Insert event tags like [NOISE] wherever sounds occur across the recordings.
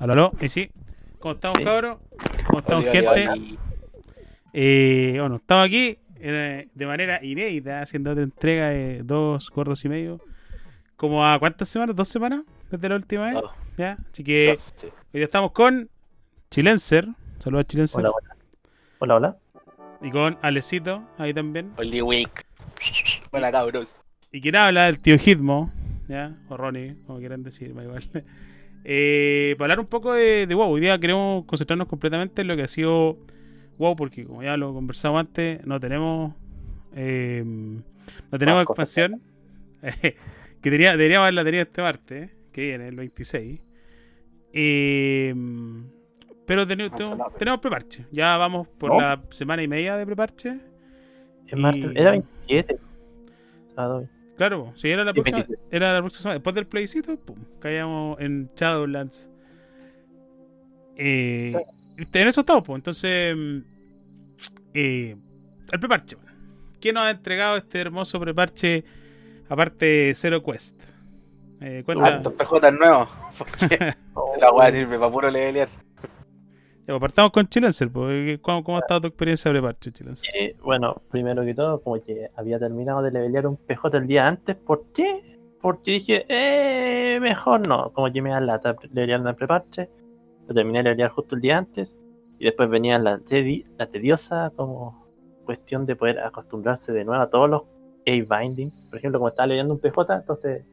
Aló, aló, y sí. ¿Cómo estamos, Sí. cabros? ¿Cómo estamos, gente? Eh, bueno, estamos aquí eh, de manera inédita haciendo otra entrega de dos gordos y medio. Como a cuántas semanas? ¿Dos semanas? Desde la última vez. Dos. ¿Ya? Así que Sí. hoy día estamos con Chilenser. Saludos a Chilenser. Hola, hola. Hola, hola. Y con Alecito, ahí también. Oli Week. Buena cabros. Y quien habla, el tío Hitmo, ¿ya? O Ronnie, como quieran decir, me da igual. Eh, para hablar un poco de, de WoW, hoy día queremos concentrarnos completamente en lo que ha sido WoW, porque como ya lo conversamos antes, no tenemos eh, no tenemos expansión. que [LAUGHS] tenía, deberíamos haberla tenido este martes, que viene, el 26. Eh, pero tenemos, salame. tenemos preparche. Ya vamos por ¿No? la semana y media de preparche. Es martes- Y- Era 27. Sábado. Claro, si era la próxima, 26. era la próxima semana. Después del plebiscito, pum, caíamos en Shadowlands. Eh, en eso estamos, pues. Entonces, mm, eh, el preparche. ¿Quién nos ha entregado este hermoso preparche aparte de Zero Quest? Eh, cuenta, PJ nuevos. Porque Oh, [LAUGHS] la weá sirve para puro levelear. Pues, partamos con Chilenser. Pues. ¿Cómo, ¿Cómo ha estado tu experiencia de preparche, Chilenser? Eh, bueno, primero que todo, como que había terminado de levelear un PJ el día antes. ¿Por qué? Porque dije, eh, mejor no. Como que me da lata levelear el preparche. Lo terminé de levelear justo el día antes. Y después venía la, tedi- la tediosa como cuestión de poder acostumbrarse de nuevo a todos los A-Bindings. Por ejemplo, como estaba leyendo un PJ, entonces,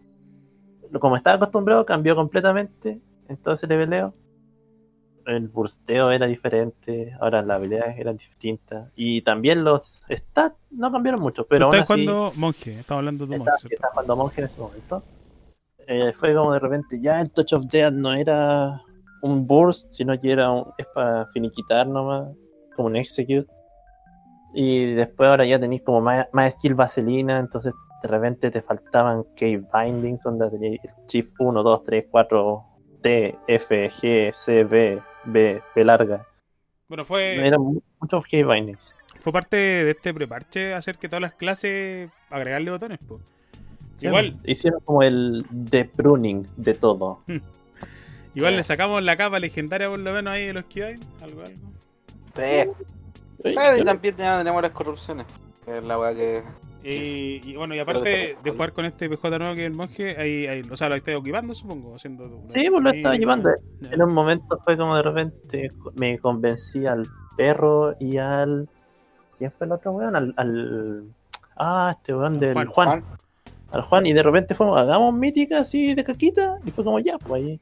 como estaba acostumbrado, cambió completamente. Entonces leveleo. El bursteo era diferente, ahora las habilidades eran distintas. Y también los stats no cambiaron mucho, pero estás jugando Monje, estamos hablando de Monje. estaba jugando monje en ese momento. Eh, fue como de repente, ya el Touch of Death no era un burst, sino que era un, es para finiquitar nomás, como un execute. Y después ahora ya tenéis como más, más skill vaselina, entonces de repente te faltaban key bindings, donde teníais el shift 1, 2, 3, 4, T, F, G, C, B, B, P larga. Bueno, fue, Eran mu- muchos key bindings. fue parte de este preparche hacer que todas las clases agregarle botones, pues. Igual, Hicieron como el de pruning de todo. [LAUGHS] igual Sí. le sacamos la capa legendaria por lo menos ahí de los que hay, algo, algo. Sí. Pero y también ya tenemos las corrupciones. Que es la weá que. Y, y bueno, y aparte de jugar con este PJ nuevo que es el monje, ahí, ahí, o sea, lo estáis equipando, supongo, haciendo. Sí, pues lo estaba llevando. ya. En un momento fue como de repente me convencí al perro y al. ¿Quién fue el otro weón? Al. al- Ah, este weón Al del Juan. Juan. Al Juan. Y de repente fuimos, hagamos mítica así de caquita. Y fue como ya, pues ahí.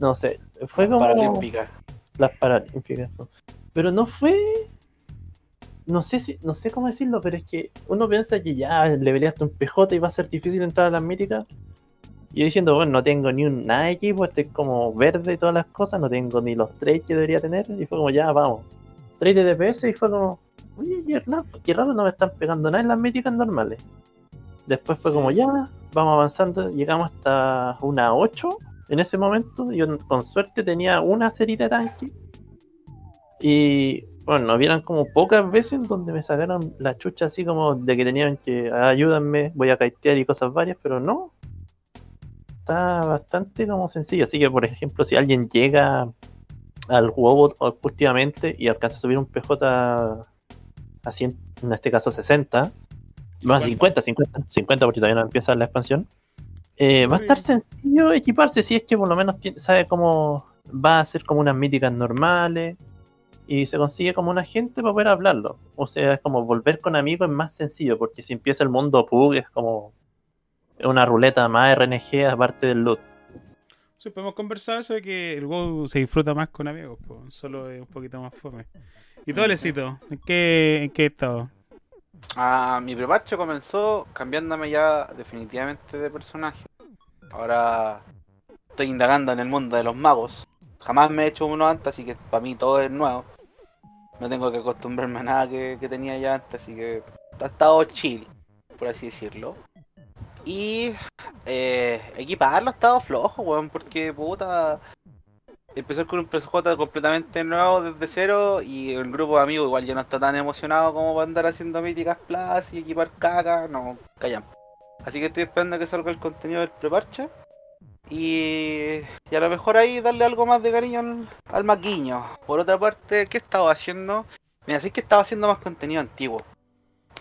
No sé. Fue como. Paralímpica. Las paralímpicas. ¿no? Pero no fue. No sé si, no sé cómo decirlo, pero es que uno piensa que ya leveleaste un PJ y va a ser difícil entrar a las míticas. Y yo diciendo, bueno, no tengo ni un nada de equipo, estoy como verde y todas las cosas, no tengo ni los trades que debería tener. Y fue como, ya, vamos. Trade de DPS y fue como, oye, qué raro, qué raro, no me están pegando nada en las míticas normales. Después fue como, ya, vamos avanzando, llegamos hasta una 8 en ese momento. Yo con suerte tenía una serie de tanque. Y bueno, hubieran como pocas veces donde me sacaron la chucha así como de que tenían que "Ah, ayúdenme, voy a caitear y cosas varias, pero no. Está bastante como sencillo. Así que, por ejemplo, si alguien llega al juego últimamente y alcanza a subir un PJ a 100, en este caso 60, más 50, 50, 50 porque todavía no empieza la expansión. eh, va a estar sencillo equiparse si es que por lo menos sabe cómo va a ser como unas míticas normales y se consigue como un agente para poder hablarlo. O sea, es como volver con amigos es más sencillo porque si empieza el mundo PUG es como una ruleta más RNG aparte del loot. Sí, podemos conversar eso de que el WoW se disfruta más con amigos, po, solo es un poquito más fome. ¿Y tú, Alecito? ¿En qué, en qué estado? Ah, mi prepacho comenzó cambiándome ya definitivamente de personaje. Ahora estoy indagando en el mundo de los magos. Jamás me he hecho uno antes, así que para mí todo es nuevo. No tengo que acostumbrarme a nada que, tenía ya antes, así que ha estado chill, por así decirlo. Y eh, equiparlo ha estado flojo, weón, porque puta. Empezar con un PSJ completamente nuevo desde cero y el grupo de amigos igual ya no está tan emocionado como para andar haciendo míticas plus y equipar caca, no, callan. Así que estoy esperando que salga el contenido del preparche Y, y a lo mejor ahí darle algo más de cariño al, al maquiño. Por otra parte, ¿qué estaba haciendo? Mira, sí que estaba haciendo más contenido antiguo.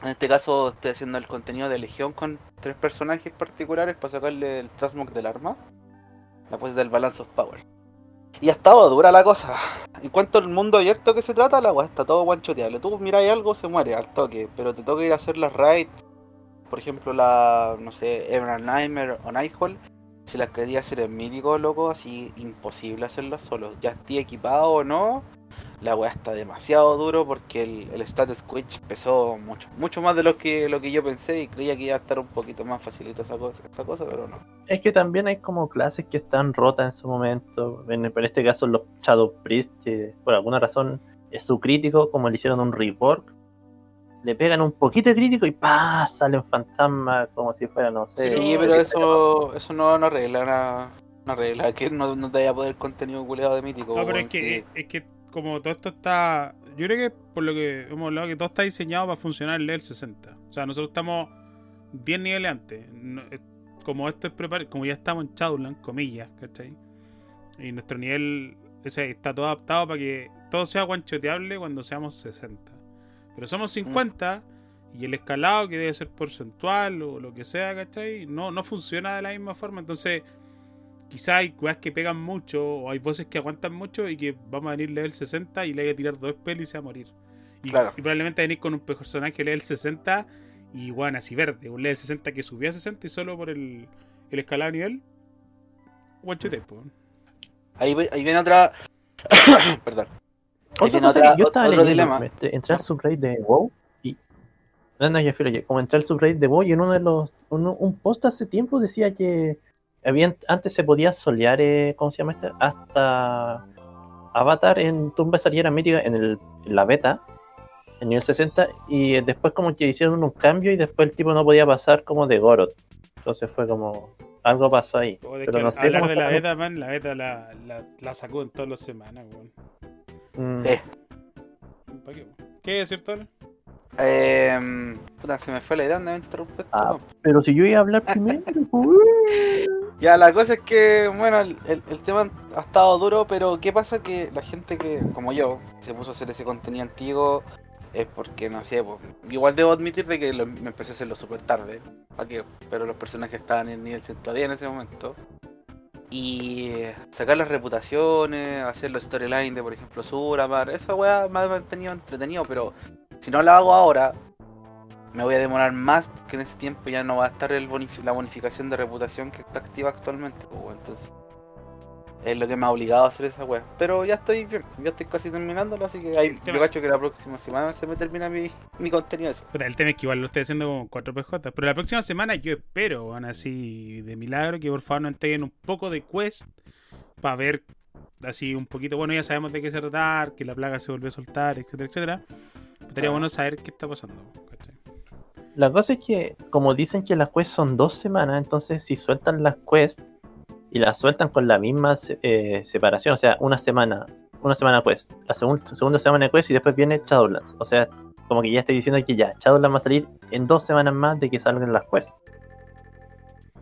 En este caso estoy haciendo el contenido de Legión con tres personajes particulares para sacarle el Transmog del arma. Después del Balance of Power. Y ha estado dura la cosa. En cuanto al mundo abierto que se trata, la weá está todo guanchoteable. Tú miráis algo, se muere al toque. Pero te toca ir a hacer las raids. Por ejemplo, la, no sé, Nightmare o Nightfall. Si las quería hacer en mítico, loco, así imposible hacerlas solo. Ya estoy equipado o no, la weá está demasiado duro porque el, el status switch pesó mucho, mucho más de lo que lo que yo pensé y creía que iba a estar un poquito más facilito esa cosa, esa cosa pero no. Es que también hay como clases que están rotas en su momento. En, en este caso, los Shadow Priest, por alguna razón es su crítico, como le hicieron un rework. Le pegan un poquito de crítico y ¡pah! salen fantasmas como si fuera, no sé. Sí, pero eso eso no, no arregla una, no arregla que no, no te vaya a poder contenido culeado de mítico. No, pero es que, sí. es que como todo esto está. Yo creo que por lo que hemos hablado, que todo está diseñado para funcionar en level 60. O sea, nosotros estamos 10 niveles antes. Como esto es preparado, como ya estamos en Shadowland, comillas, ¿cachai? Y nuestro nivel ese, está todo adaptado para que todo sea guanchoteable cuando seamos 60. Pero somos 50 y el escalado que debe ser porcentual o lo que sea, ¿cachai? No, no funciona de la misma forma. Entonces, quizá hay weas que pegan mucho o hay voces que aguantan mucho y que vamos a venir level 60 y le voy a tirar dos spells y se va a morir. Y, Claro. y probablemente venir con un personaje level 60 y bueno, así verde. Un level 60 que subió a 60 y solo por el, el escalado de nivel. One. Ahí, ahí viene otra. [COUGHS] Perdón. Ahí Otra viene cosa otra- que yo estaba leyendo, dilema. me entré, entré al subreddit de WoW y... No, no, ya fui, como entré al subreddit de WoW y en uno de los... uno- un post hace tiempo decía que habían, antes se podía solear, eh, ¿cómo se llama este? Hasta Avatar en Tumba Saliera Mítica en, el, en la beta, en nivel 60, y después como que hicieron un cambio y después el tipo no podía pasar como de Goroth. Entonces fue como... Algo pasó ahí. O de Pero que no sé hablar de la beta, man, la beta la, la, la sacó en todas las semanas, weón. Mm, Eh. ¿Para qué? ¿Qué es cierto? Eh, puta, se me fue la idea, me interrumpiste. Ah. Pero si yo iba a hablar primero, [LAUGHS] pues, Ya, la cosa es que, bueno, el, el- el tema ha estado duro, pero ¿qué pasa? Que la gente que, como yo, se puso a hacer ese contenido antiguo es porque, no sé, pues, igual debo admitir de que lo- me empecé a hacerlo súper tarde, ¿pa' qué? pero los personajes estaban en nivel 110 en ese momento. Y sacar las reputaciones, hacer los storyline de, por ejemplo, Suramar, esa weá me ha mantenido entretenido, pero si no la hago ahora, me voy a demorar más porque en ese tiempo ya no va a estar la bonificación de reputación que está activa actualmente. pues, entonces, es lo que me ha obligado a hacer esa wea. Pero ya estoy bien, ya estoy casi terminándolo, así que ahí, yo cacho que la próxima semana se me termina mi, mi contenido. El tema es que igual lo estoy haciendo con 4 PJ. Pero la próxima semana yo espero, van así de milagro, que por favor nos entreguen un poco de quest para ver así un poquito. Bueno, ya sabemos de qué se tratar, que la plaga se volvió a soltar, etcétera, etcétera. Estaría bueno saber qué está pasando. ¿cachai? La cosa es que, como dicen que las quests son dos semanas, entonces si sueltan las quests y las sueltan con la misma eh, separación, o sea, una semana, una semana quest, la segun- segunda semana de quest y después viene Shadowlands. O sea, como que ya estoy diciendo que ya, Shadowlands va a salir en dos semanas más de que salgan las quests.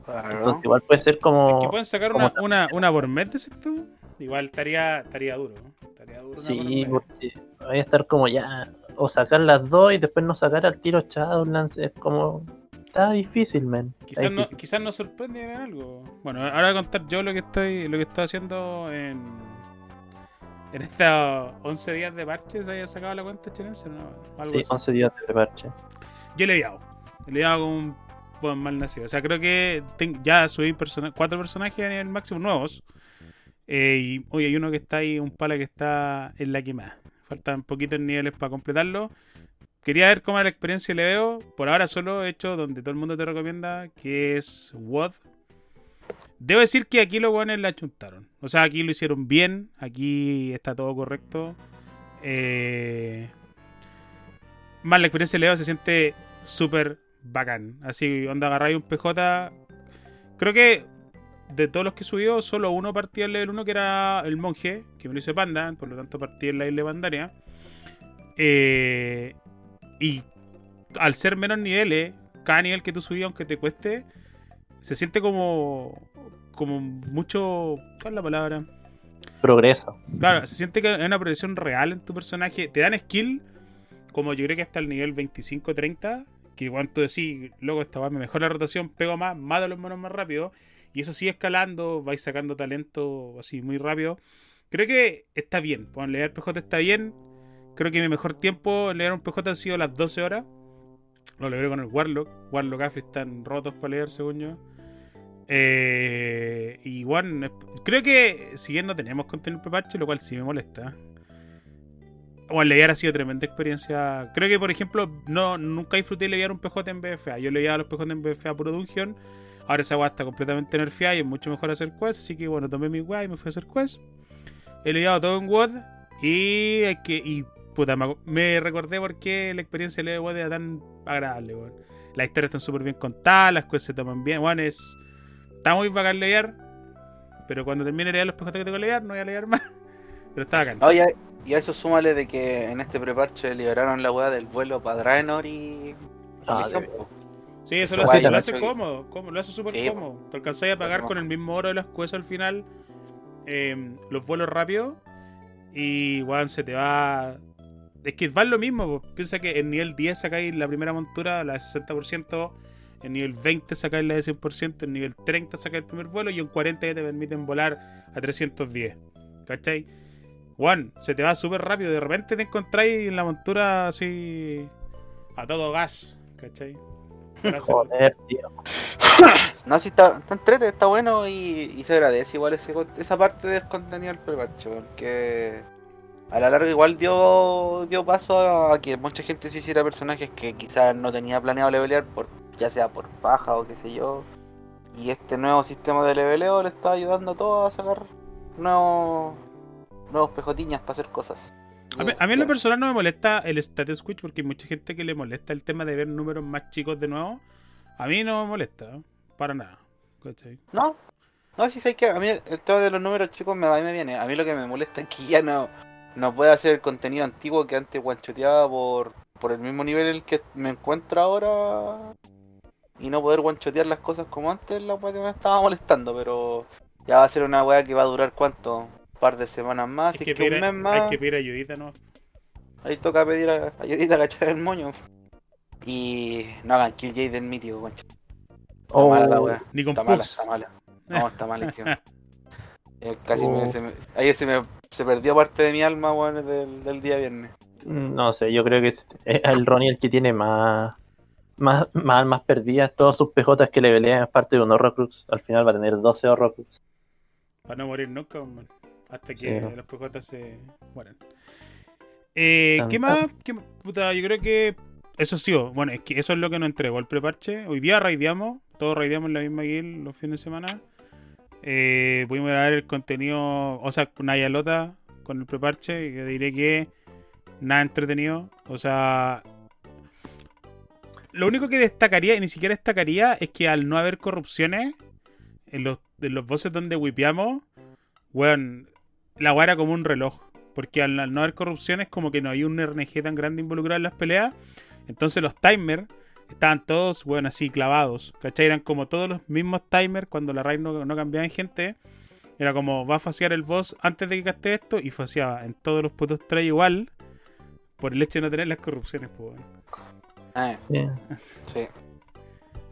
Entonces igual puede ser como... Que pueden sacar como una, una, una por mes, decís tú. Igual estaría, estaría duro. ¿no? Estaría duro Sí, porque voy a estar como ya, o sacar las dos y después no sacar al tiro Shadowlands, es como... Está difícil, man. Quizás, no, quizás nos sorprende en algo. Bueno, ahora voy a contar yo lo que estoy, lo que estoy haciendo en, en estos 11 días de parche. ¿Se haya sacado la cuenta chilense? No, algo Sí, así. 11 días de parche. Yo le he dado. Le he dado con un buen mal nacido. O sea, creo que ten- ya subí persona- cuatro personajes a nivel máximo nuevos. Eh, y hoy hay uno que está ahí, un pala que está en la quemada. Faltan poquitos niveles para completarlo. Quería ver cómo era la experiencia le veo. Por ahora solo he hecho donde todo el mundo te recomienda, que es WOD. Debo decir que aquí los buenos la achuntaron. O sea, aquí lo hicieron bien. Aquí está todo correcto. Eh, más la experiencia de Leo se siente súper bacán. Así, onda, agarráis un PJ. Creo que de todos los que subió, solo uno partía el level 1, que era el monje, que me lo hizo Panda, por lo tanto partí en la isla Pandaria. Eh, y al ser menos niveles, cada nivel que tú subías, aunque te cueste, se siente como como mucho. ¿Cuál es la palabra? Progreso. Claro, se siente que hay una progresión real en tu personaje. Te dan skill, como yo creo que hasta el nivel 25-30. Que igual tú decís, luego esta va me mejora la rotación, pego más, mato a los monos más rápido. Y eso sigue escalando, vais sacando talento así muy rápido. Creo que está bien. Pues leer PJ está bien. Creo que mi mejor tiempo en leer un PJ ha sido las 12 horas. Lo logré con el Warlock. Warlock Afri están rotos para leer, según yo. Eh, y bueno, creo que si bien no tenemos contenido preparche, lo cual sí me molesta. O leer ha sido tremenda experiencia. Creo que, por ejemplo, no nunca disfruté leer un PJ en BFA. Yo leía los PJ en BFA por Dungeon. Ahora esa weá está completamente nerfeada y es mucho mejor hacer quest. Así que bueno, tomé mi weá y me fui a hacer quest. He leído todo en WOD. Y, que, y puta, me, recordé por qué la experiencia de WOD era tan agradable, weón. Las historias están súper bien contadas, las cosas se toman bien. Bueno, es, está muy bacán leer. Pero cuando termine de leer los PJ que tengo que leer, no voy a leer más. [LAUGHS] Pero está bacán. No, y, a, y a eso súmale de que en este preparche liberaron la weá del vuelo para Draenor y. Ah, de-. Sí, eso lo hace, lo hace cómodo, cómodo, lo hace súper Sí, cómodo. Te alcanzáis a pagar con el mismo oro de las quesos al final eh, los vuelos rápidos y weón, se te va. Es que va lo mismo, po. piensa que en nivel 10 sacáis la primera montura, la de 60%, en nivel 20 sacáis la de 100%, en nivel 30 sacáis el primer vuelo y en 40 ya te permiten volar a 310. ¿Cachai? Juan, se te va súper rápido, de repente te encontráis en la montura así a todo gas, ¿cachai? Gracias. Joder, tío. [COUGHS] No, si está, está entrete, está bueno y, y se agradece igual ese, esa parte del contenido del preparche, porque a la larga igual dio, dio paso a, que mucha gente se hiciera personajes que quizás no tenía planeado levelear, por, ya sea por paja o qué sé yo. Y este nuevo sistema de leveleo le está ayudando a todos a sacar nuevos, nuevos pejotiñas para hacer cosas. A mí, a mí en lo personal no me molesta el status switch porque hay mucha gente que le molesta el tema de ver números más chicos de nuevo. A mí no me molesta, ¿eh? para nada. ¿cachai? No, no, sí sé que a mí el tema de los números chicos me va y me viene. A mí lo que me molesta es que ya no, no puede hacer el contenido antiguo que antes guanchoteaba por, por el mismo nivel en el que me encuentro ahora. Y no poder guanchotear las cosas como antes, la weá que me estaba molestando. Pero ya va a ser una weá que va a durar cuánto, un par de semanas más. Que, es que un pedir, mes más, hay que pedir ayudita, ¿no? ahí toca pedir a- ayudita a cachar el moño. Y no hagan kill Jade del mítico, concha. Está Oh, mala la weá. Ni con Está mala, está mala. No, está [LAUGHS] malísimo. Eh, casi Oh. me, se me- ahí se me se perdió parte de mi alma, weón, del, del día viernes. No sé, yo creo que es el Ronnie el que tiene más, más, más almas perdidas. Todos sus PJs que le pelean es parte de un Horrocrux. Al final va a tener 12 Horrocrux. Para no morir nunca, man. Hasta que Sí, los PJ se mueran. Eh, ¿Qué más? ¿Qué? Puta, yo creo que eso sí, bueno, es que eso es lo que nos entregó el preparche. Hoy día raideamos, todos raideamos en la misma guild los fines de semana. Eh, pudimos grabar el contenido, o sea, con Nayalota con el preparche, yo diré que nada entretenido. O sea, lo único que destacaría, y ni siquiera destacaría, es que al no haber corrupciones en los, en los bosses donde wipeamos, weón, la weá era como un reloj. Porque al no haber corrupciones, como que no hay un RNG tan grande involucrado en las peleas. Entonces los timers estaban todos, weón, así clavados. ¿Cachai? Eran como todos los mismos timers cuando la raid no, no cambiaba en gente. Era como, va a fasear el boss antes de que gaste esto. Y faseaba en todos los putos trays igual. Por el hecho de no tener las corrupciones, pues. Eh, Bien. sí.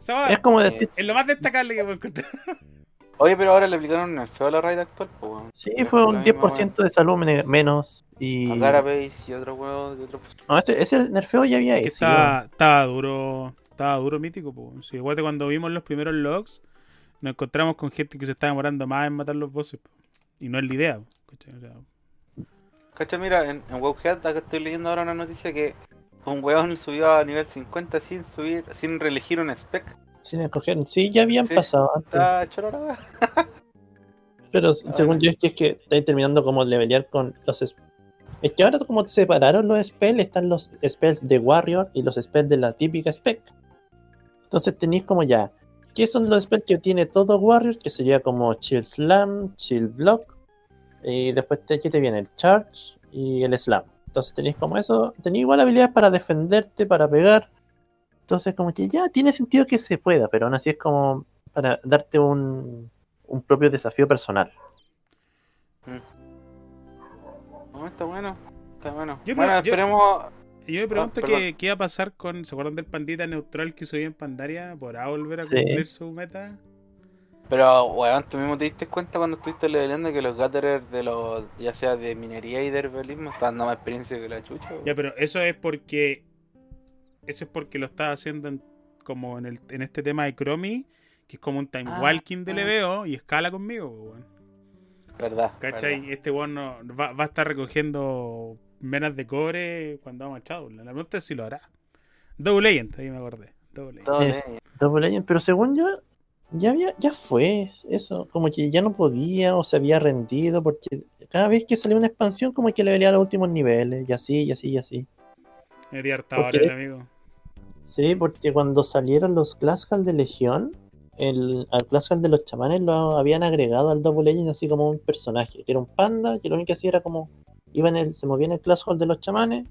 Weá Es como decir, es lo más destacable que puedo encontrar. [LAUGHS] Oye, pero ahora le aplicaron el feo a la raid actual, pues, weón. sí, fue un La misma 10% de salud men- menos. Y. A Carapace y otro huevo de otro. No, este- ese nerfeo ya había Que sido. estaba, duro. Estaba duro mítico, pues. Sí, igual de cuando vimos los primeros logs, nos encontramos con gente que se estaba demorando más en matar los bosses. po. Y no es la idea. po, ¿cachai? O sea, Cacha, mira, en, en Webhead acá estoy leyendo ahora una noticia que un weón subió a nivel 50 sin subir, sin reelegir un spec. Sin escoger. Sí, ya habían Sí. pasado antes. Weá. [LAUGHS] Pero según yo es que es que estáis terminando como levelear con los es- es que ahora como separaron los spells, están los spells de Warrior y los spells de la típica spec. Entonces tenéis como ya, ¿qué son los spells que tiene todo Warrior? Que sería como Chill Slam, Chill Block, y después te, ¿qué te viene? El Charge y el Slam. Entonces tenéis como eso, tenéis igual habilidades para defenderte, para pegar. Entonces como que ya tiene sentido que se pueda, pero aún así es como para darte un, un propio desafío personal. No, está bueno. Está bueno. Yo bueno, yo- esperemos. Yo me pregunto Ah, qué, qué iba a pasar con. ¿Se acuerdan del pandita neutral que hizo en Pandaria? ¿Podrá volver a Sí. cumplir su meta? Pero, weón, tú mismo te diste cuenta cuando estuviste leveleando que los gatherers de los, ya sea de minería y de herbalismo, están dando más experiencia que la chucha. weón. Ya, pero eso es porque. Eso es porque lo está haciendo en- como en, el, en este tema de Chromie, que es como un time Ah, walking de ah. leveo y escala conmigo, weón. Verdad. ¿Cachai? verdad. Este weón no, va, va a estar recogiendo menas de cobre cuando vamos a Shadow. La pregunta es si lo hará. Double Legend, ahí me acordé. Double Legend. Double Legend, pero según yo, ya había, ya fue eso, como que ya no podía o se había rendido, porque cada vez que salía una expansión, como que le venía a los últimos niveles, y así, y así, y así. Me habría hartado ¿Por qué? ahora el amigo. Sí, porque cuando salieron los Classical de Legión, el, al Classical de los chamanes lo habían agregado al Double Legend así como un personaje, que era un panda, que lo único que hacía era como iba en el, se movía en el Classical de los chamanes,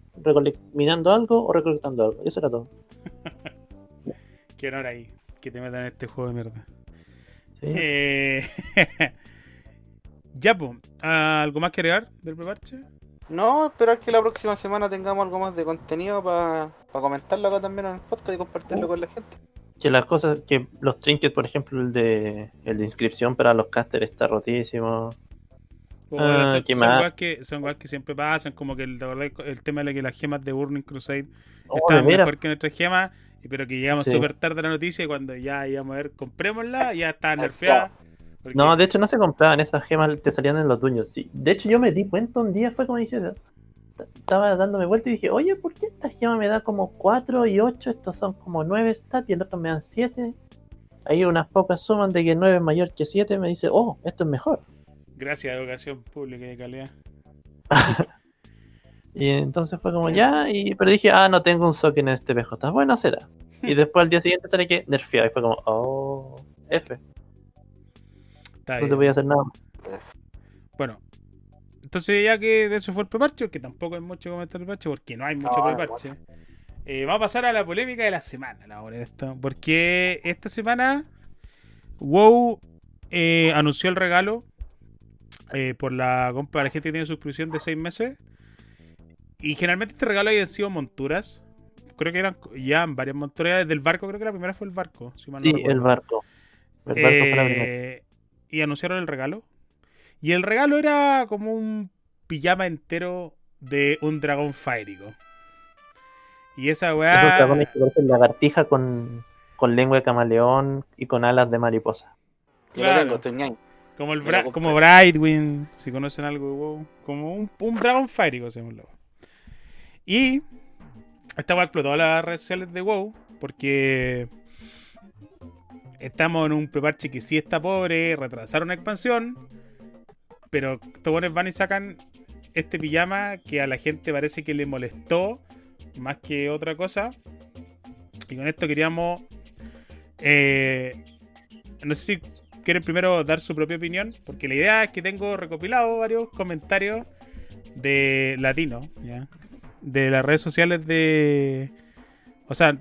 mirando algo o recolectando algo. Eso era todo. [LAUGHS] Qué honor ahí. Que te metan en este juego de mierda. Sí. Eh, [LAUGHS] ya, pues. ¿Algo más que agregar del preparche? No, esperar que la próxima semana tengamos algo más de contenido para comentarlo acá también en el podcast y compartirlo con la gente. Que las cosas, que los trinkets, por ejemplo, el de, el de inscripción para los casters está rotísimo. Bueno, Ah, son, weas que, son que siempre pasan, como que el, ¿te acordás el tema de que las gemas de Burning Crusade Oh, estaban mejor que nuestras gemas, pero que llegamos Sí. súper tarde a la noticia y cuando ya íbamos a ver, comprémosla, ya estaba nerfeada. Porque- No, de hecho no se compraban esas gemas, te salían en los dueños. Sí. De hecho yo me di cuenta un día, fue como dije, estaba dándome vuelta y dije, oye, ¿por qué esta gema me da como 4 y 8? Estos son como 9 stats y el otro me dan 7. Ahí unas pocas suman de que 9 es mayor que 7, me dice, oh, esto es mejor. Gracias educación pública de calidad. [LAUGHS] Y entonces fue como ya, y, pero dije, ah, no tengo un socket en este PJ, bueno, será. Y [LAUGHS] después al día siguiente sale que nerfeado y fue como, oh, F, Está no se podía hacer nada. Bueno, entonces ya que de eso fue el preparche, que tampoco hay mucho que comentar el preparche, porque no hay mucho No, preparche. eh, vamos a pasar a la polémica de la semana, la hora de esto, porque esta semana WoW eh, anunció el regalo eh, por la compra de la gente que tiene suscripción de 6 meses. Y generalmente este regalo había sido monturas. Creo que eran ya varias monturas desde el barco, creo que la primera fue el barco. Si mal no Sí, recuerdo. el barco. El barco fue la primera. Y anunciaron el regalo. Y el regalo era como un pijama entero de un dragón faérico. Y esa Esos weá. dragones que parecen lagartija con, con lengua de camaleón y con alas de mariposa. Claro. Como el Bra- como Brightwing, si conocen algo de WoW. Como un, un dragón faérico, según la weá. Y esta weá explotó las redes sociales de WoW. Porque estamos en un preparche que sí está pobre, retrasaron una expansión. Pero buenos van y sacan este pijama que a la gente parece que le molestó más que otra cosa. Y con esto queríamos. eh, no sé si quieren primero dar su propia opinión, porque la idea es que tengo recopilado varios comentarios de latino, ¿ya? De las redes sociales de. O sea,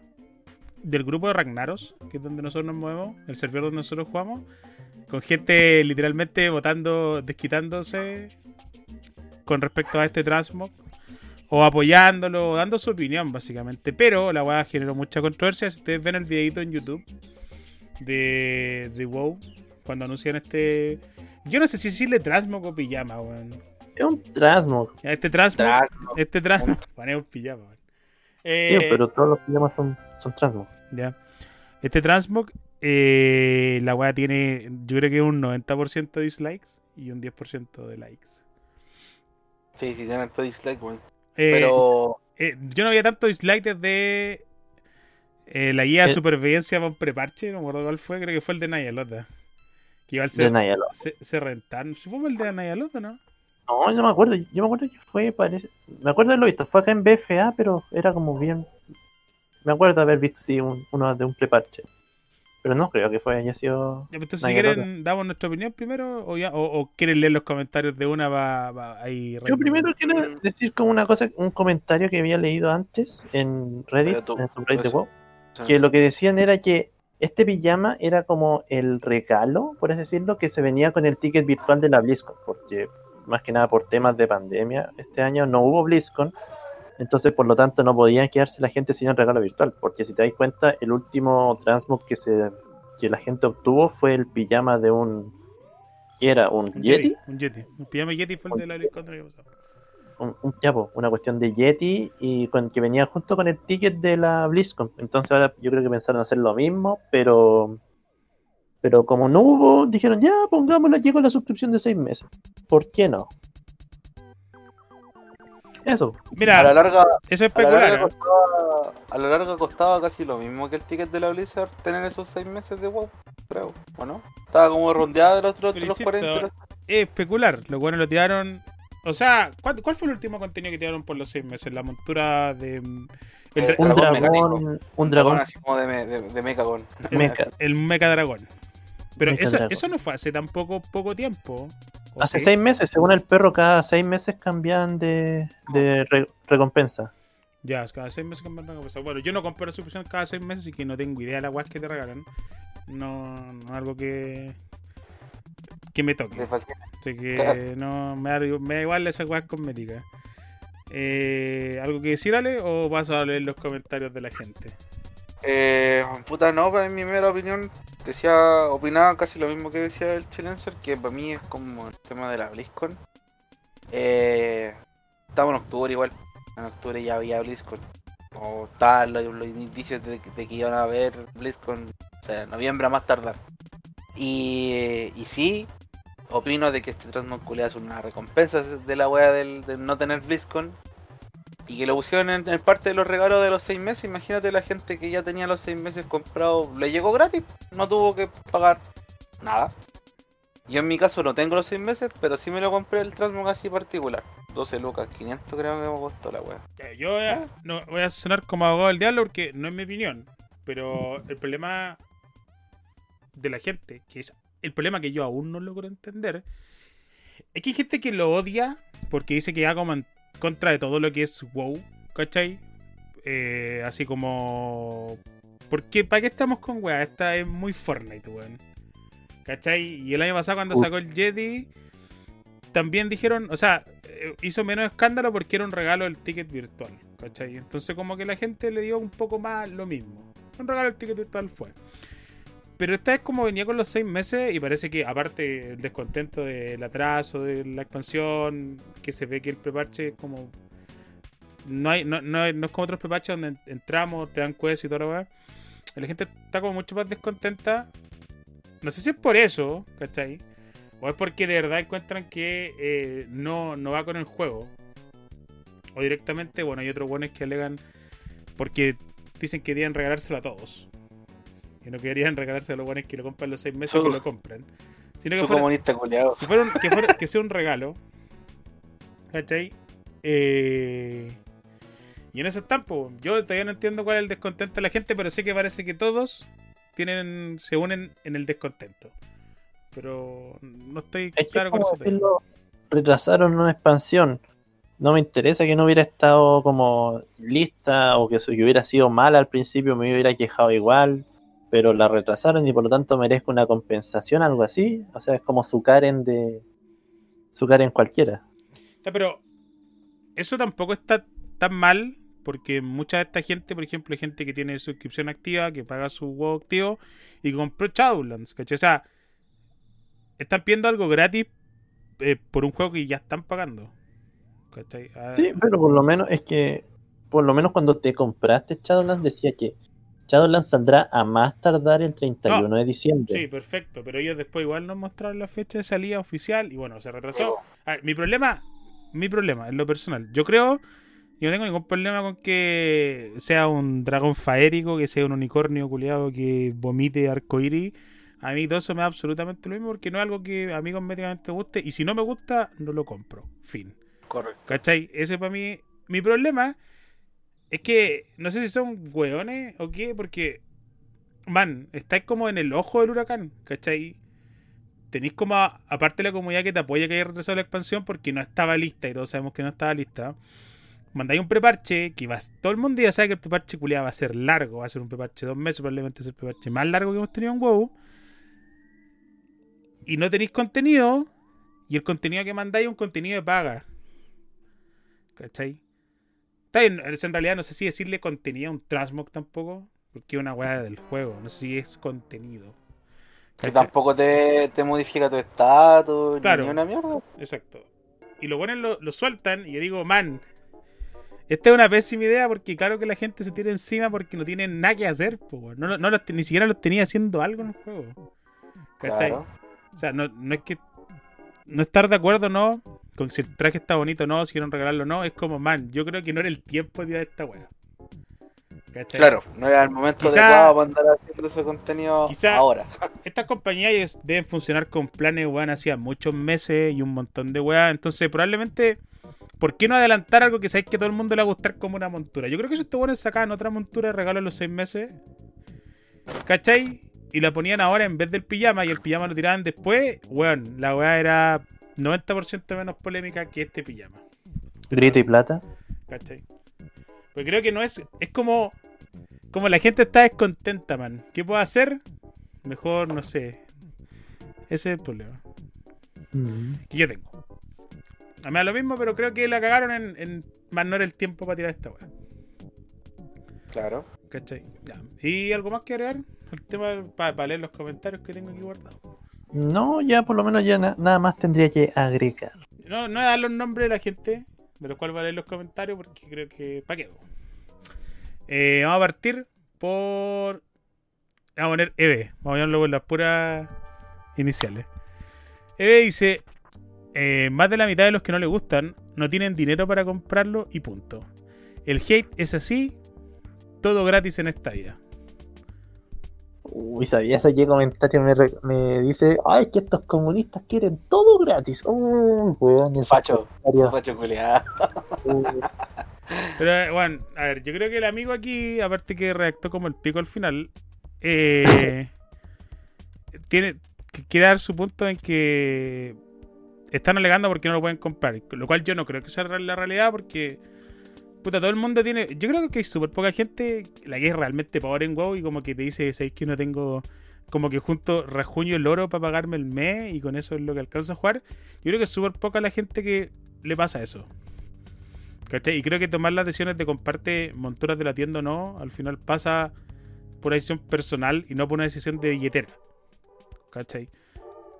del grupo de Ragnaros, que es donde nosotros nos movemos, el servidor donde nosotros jugamos, con gente literalmente votando, desquitándose con respecto a este Transmog, o apoyándolo, o dando su opinión, básicamente. Pero la weá generó mucha controversia. Si ustedes ven el videito en YouTube de, de WoW, cuando anuncian este. Yo no sé si decirle Transmog o pijama, weón. Es un Transmog. Este Transmog. Tras- Este Transmog. [LAUGHS] Bueno, es un pijama, weón. Eh, Sí, pero todos los pijamas son, son Transmog. Ya. Este Transmog, eh, la weá tiene, yo creo que un 90% de dislikes y un 10% de likes. Sí, sí, tienen todo dislike, weón. Eh, Pero. eh, yo no había tanto dislike desde eh, la guía de Eh. supervivencia para un preparche, no me acuerdo cuál fue, creo que fue el de Nayalota. Que igual se, De se, se rentaron. ¿Sí fue el de Nayalota, no? No, no me acuerdo. Yo me acuerdo que fue, parece. Me acuerdo de haberlo visto. Fue acá en BFA, pero era como bien. Me acuerdo de haber visto, sí, un- uno de un preparche. Pero no creo que fue, haya sido. Ya, pues, entonces, si quieren, damos nuestra opinión primero o, ya, o, o quieren leer los comentarios de una para ahí. Yo primero quiero decir como una cosa, un comentario que había leído antes en Reddit, tú- en su Reddit de. WoW, que lo que decían era que este pijama era como el regalo, por así decirlo, que se venía con el ticket virtual de la BlizzCon, porque más que nada por temas de pandemia, este año no hubo BlizzCon, entonces por lo tanto no podía quedarse la gente sin el regalo virtual, porque si te das cuenta, el último transmog que se que la gente obtuvo fue el pijama de un que era un, Un Yeti, Un Yeti. Un pijama Yeti fue el de la año pasado. un, un- ya, po, una cuestión de Yeti y con que venía junto con el ticket de la BlizzCon. Entonces ahora yo creo que pensaron hacer lo mismo, pero pero como no hubo, dijeron ya pongámosle aquí con la suscripción de seis meses. ¿Por qué no? Eso. Mira, A la larga, eso es a la, larga especular. ¿eh? costaba, a la larga costaba casi lo mismo que el ticket de la Blizzard tener esos 6 meses de WoW, creo, ¿o no? Estaba como rondeada de los, otros los insisto, 40. Es especular. Los buenos lo tiraron. O sea, ¿cuál, cuál fue el último contenido que tiraron por los seis meses? La montura de. mm, El, Un Dragón dragón, un dragón. así como de, me- de, de Mechagon. Mecha. el Dragón. Pero eso, eso no fue hace tampoco poco tiempo. ¿o Hace sí? seis meses, según el perro, cada seis meses cambian de, de re- recompensa. Ya, cada seis meses cambian una cosa. Bueno, yo no compro la suscripción cada seis meses y que no tengo idea de la weas que te regalan. No, no es algo que. que me toque. De. Así que no me da, me da igual esas weas cosméticas. Eh, ¿Algo que decir, Ale? ¿O vas a leer los comentarios de la gente? Eh, puta, no, pues, en mi mera opinión, decía, opinaba casi lo mismo que decía el Chilenser, que para mí es como el tema de la BlizzCon. Eh, estamos en octubre igual, en octubre ya había BlizzCon. O estaban los, indicios de, que iban a haber BlizzCon, o sea, en noviembre a más tardar. Y, y sí, opino de que este Culeado es una recompensa de la wea del, de no tener BlizzCon. Y que lo pusieron en, en parte de los regalos de los seis meses. Imagínate la gente que ya tenía los seis meses comprados, le llegó gratis, no tuvo que pagar nada. Yo en mi caso no tengo los seis meses, pero sí me lo compré el Transmog así particular. 12 lucas, 500 creo que me costó la wea. Ya, Yo voy a, no, voy a sonar como abogado del diablo porque no es mi opinión. Pero el problema de la gente, que es el problema que yo aún no logro entender, es que hay gente que lo odia porque dice que va como contra de todo lo que es WoW, ¿cachai? Eh, así como... Porque ¿para qué estamos con weá? Esta es muy Fortnite, weón. ¿Cachai? Y el año pasado cuando sacó el Jedi, también dijeron, o sea, eh, hizo menos escándalo porque era un regalo del ticket virtual, ¿cachai? Entonces como que la gente le dio un poco más lo mismo. Un regalo del ticket virtual fue. Pero esta vez como venía con los seis meses y parece que aparte el descontento del atraso de la expansión, que se ve que el preparche como... No, hay, no, no, no es como otros preparches donde en- entramos, te dan quests y toda la weá. La gente está como mucho más descontenta. No sé si es por eso, ¿cachai? O es porque de verdad encuentran que eh, no, no va con el juego. O directamente, bueno, hay otros buenos que alegan porque dicen que querían regalárselo a todos. Que no querían regalárselo a los buenos que lo compran los seis meses que Su- lo compran. Sino que Su fuera, comunista culiado. si fuera un- que, fuera- que sea un regalo. ¿Cachai? Eh, y en eso están, po. Yo todavía no entiendo cuál es el descontento de la gente, pero sé que parece que todos tienen se unen en el descontento. Pero no estoy Es claro con eso. retrasaron una expansión. No me interesa que no hubiera estado como lista o que, que hubiera sido mala al principio, me hubiera quejado igual, pero la retrasaron y por lo tanto merezco una compensación, algo así. O sea, es como su Karen de. Su Karen cualquiera. Pero eso tampoco está tan mal, porque mucha de esta gente, por ejemplo, hay gente que tiene suscripción activa, que paga su juego activo y compró Shadowlands, ¿cachai? O sea, están pidiendo algo gratis eh, por un juego que ya están pagando. ¿Cachai? Ah, Sí, pero por lo menos es que. Por lo menos cuando te compraste Shadowlands decía que Shadowlands saldrá a más tardar el 31 de diciembre. Sí, perfecto, pero ellos después igual nos mostraron la fecha de salida oficial y bueno, se retrasó. A ver, mi problema, mi problema, en lo personal, yo creo, yo no tengo ningún problema con que sea un dragón faérico, que sea un unicornio culiado que vomite arcoíris. A mí todo eso me da absolutamente lo mismo porque no es algo que a mí cosméticamente me guste y si no me gusta, no lo compro. Fin. Correcto. ¿Cachai? Ese para mí. Mi problema es que no sé si son hueones o qué, porque. Man, estáis como en el ojo del huracán, ¿cachai? Tenéis como, aparte de la comunidad que te apoya que haya retrasado la expansión porque no estaba lista y todos sabemos que no estaba lista. mandáis un preparche que va, todo el mundo ya sabe que el preparche culiado va a ser largo, va a ser un preparche dos meses, probablemente es el preparche más largo que hemos tenido en WoW. Y no tenéis contenido, y el contenido que mandáis es un contenido de paga. ¿Cachai? Está bien, en realidad no sé si decirle contenido a un Transmog tampoco, porque es una weá del juego, no sé si es contenido. Que tampoco te, te modifica tu estatus Claro. ni una mierda. Exacto. Y lo ponen, lo, lo sueltan, y yo digo, man, esta es una pésima idea porque claro que la gente se tira encima porque no tienen nada que hacer, po, no, no los- ni siquiera los tenía haciendo algo en el juego. ¿Cachai? Claro. O sea, no, no es que no estar de acuerdo, no, con si el traje está bonito o no, si quieren regalarlo o no, es como, man, yo creo que no era el tiempo de tirar esta weá. ¿Cachai? Claro, no era el momento Quizá- adecuado para andar haciendo ese contenido Quizá- ahora. [LAUGHS] Estas compañías deben funcionar con planes, weón, hacía muchos meses y un montón de weá. Entonces, probablemente, ¿por qué no adelantar algo que sabéis que todo el mundo le va a gustar como una montura? Yo creo que eso estuvo bueno sacaban otra montura de regalo a los seis meses. ¿Cachai? Y la ponían ahora en vez del pijama y el pijama lo tiraban después. Weón, la weá era 90% menos polémica que este pijama. Grito y plata. ¿Cachai? Porque creo que no es. Es como. Como la gente está descontenta, man. ¿Qué puedo hacer? Mejor, no sé. Ese es el problema Mm. que yo tengo. A mí me da lo mismo, pero creo que la cagaron en. en más no era el tiempo para tirar esta weá. Claro. ¿Cachai? Ya. ¿Y algo más que agregar? El tema para leer los comentarios que tengo aquí guardados. No, ya por lo menos ya na- nada más tendría que agregar. No, no dar los nombres de la gente, de los cuales va a leer los comentarios, porque creo que. ¿Para qué? Eh, vamos a partir por. Vamos a poner EB. Vamos a ponerlo con las puras iniciales. EB dice: eh, Más de la mitad de los que no le gustan no tienen dinero para comprarlo y punto. El hate es así, todo gratis en esta vida. Uy, ¿sabías qué comentario me, re- me dice? Ay, que estos comunistas quieren todo gratis. Uy, weón, Facho. Facho culiado. Pero, eh, bueno, a ver, yo creo que el amigo aquí, aparte que redactó como el pico al final, eh, [LAUGHS] tiene que que dar su punto en que están alegando porque no lo pueden comprar. Lo cual yo no creo que sea la realidad porque, todo el mundo tiene. Yo creo que hay súper poca gente la que es realmente pobre en WoW y como que te dice, ¿sabéis que no tengo. Como que junto rajuño el oro para pagarme el mes y con eso es lo que alcanzo a jugar. Yo creo que es súper poca la gente que le pasa eso. ¿Cachai? Y creo que tomar las decisiones de comparte monturas de la tienda o no, al final pasa por una decisión personal y no por una decisión de billetera. ¿Cachai?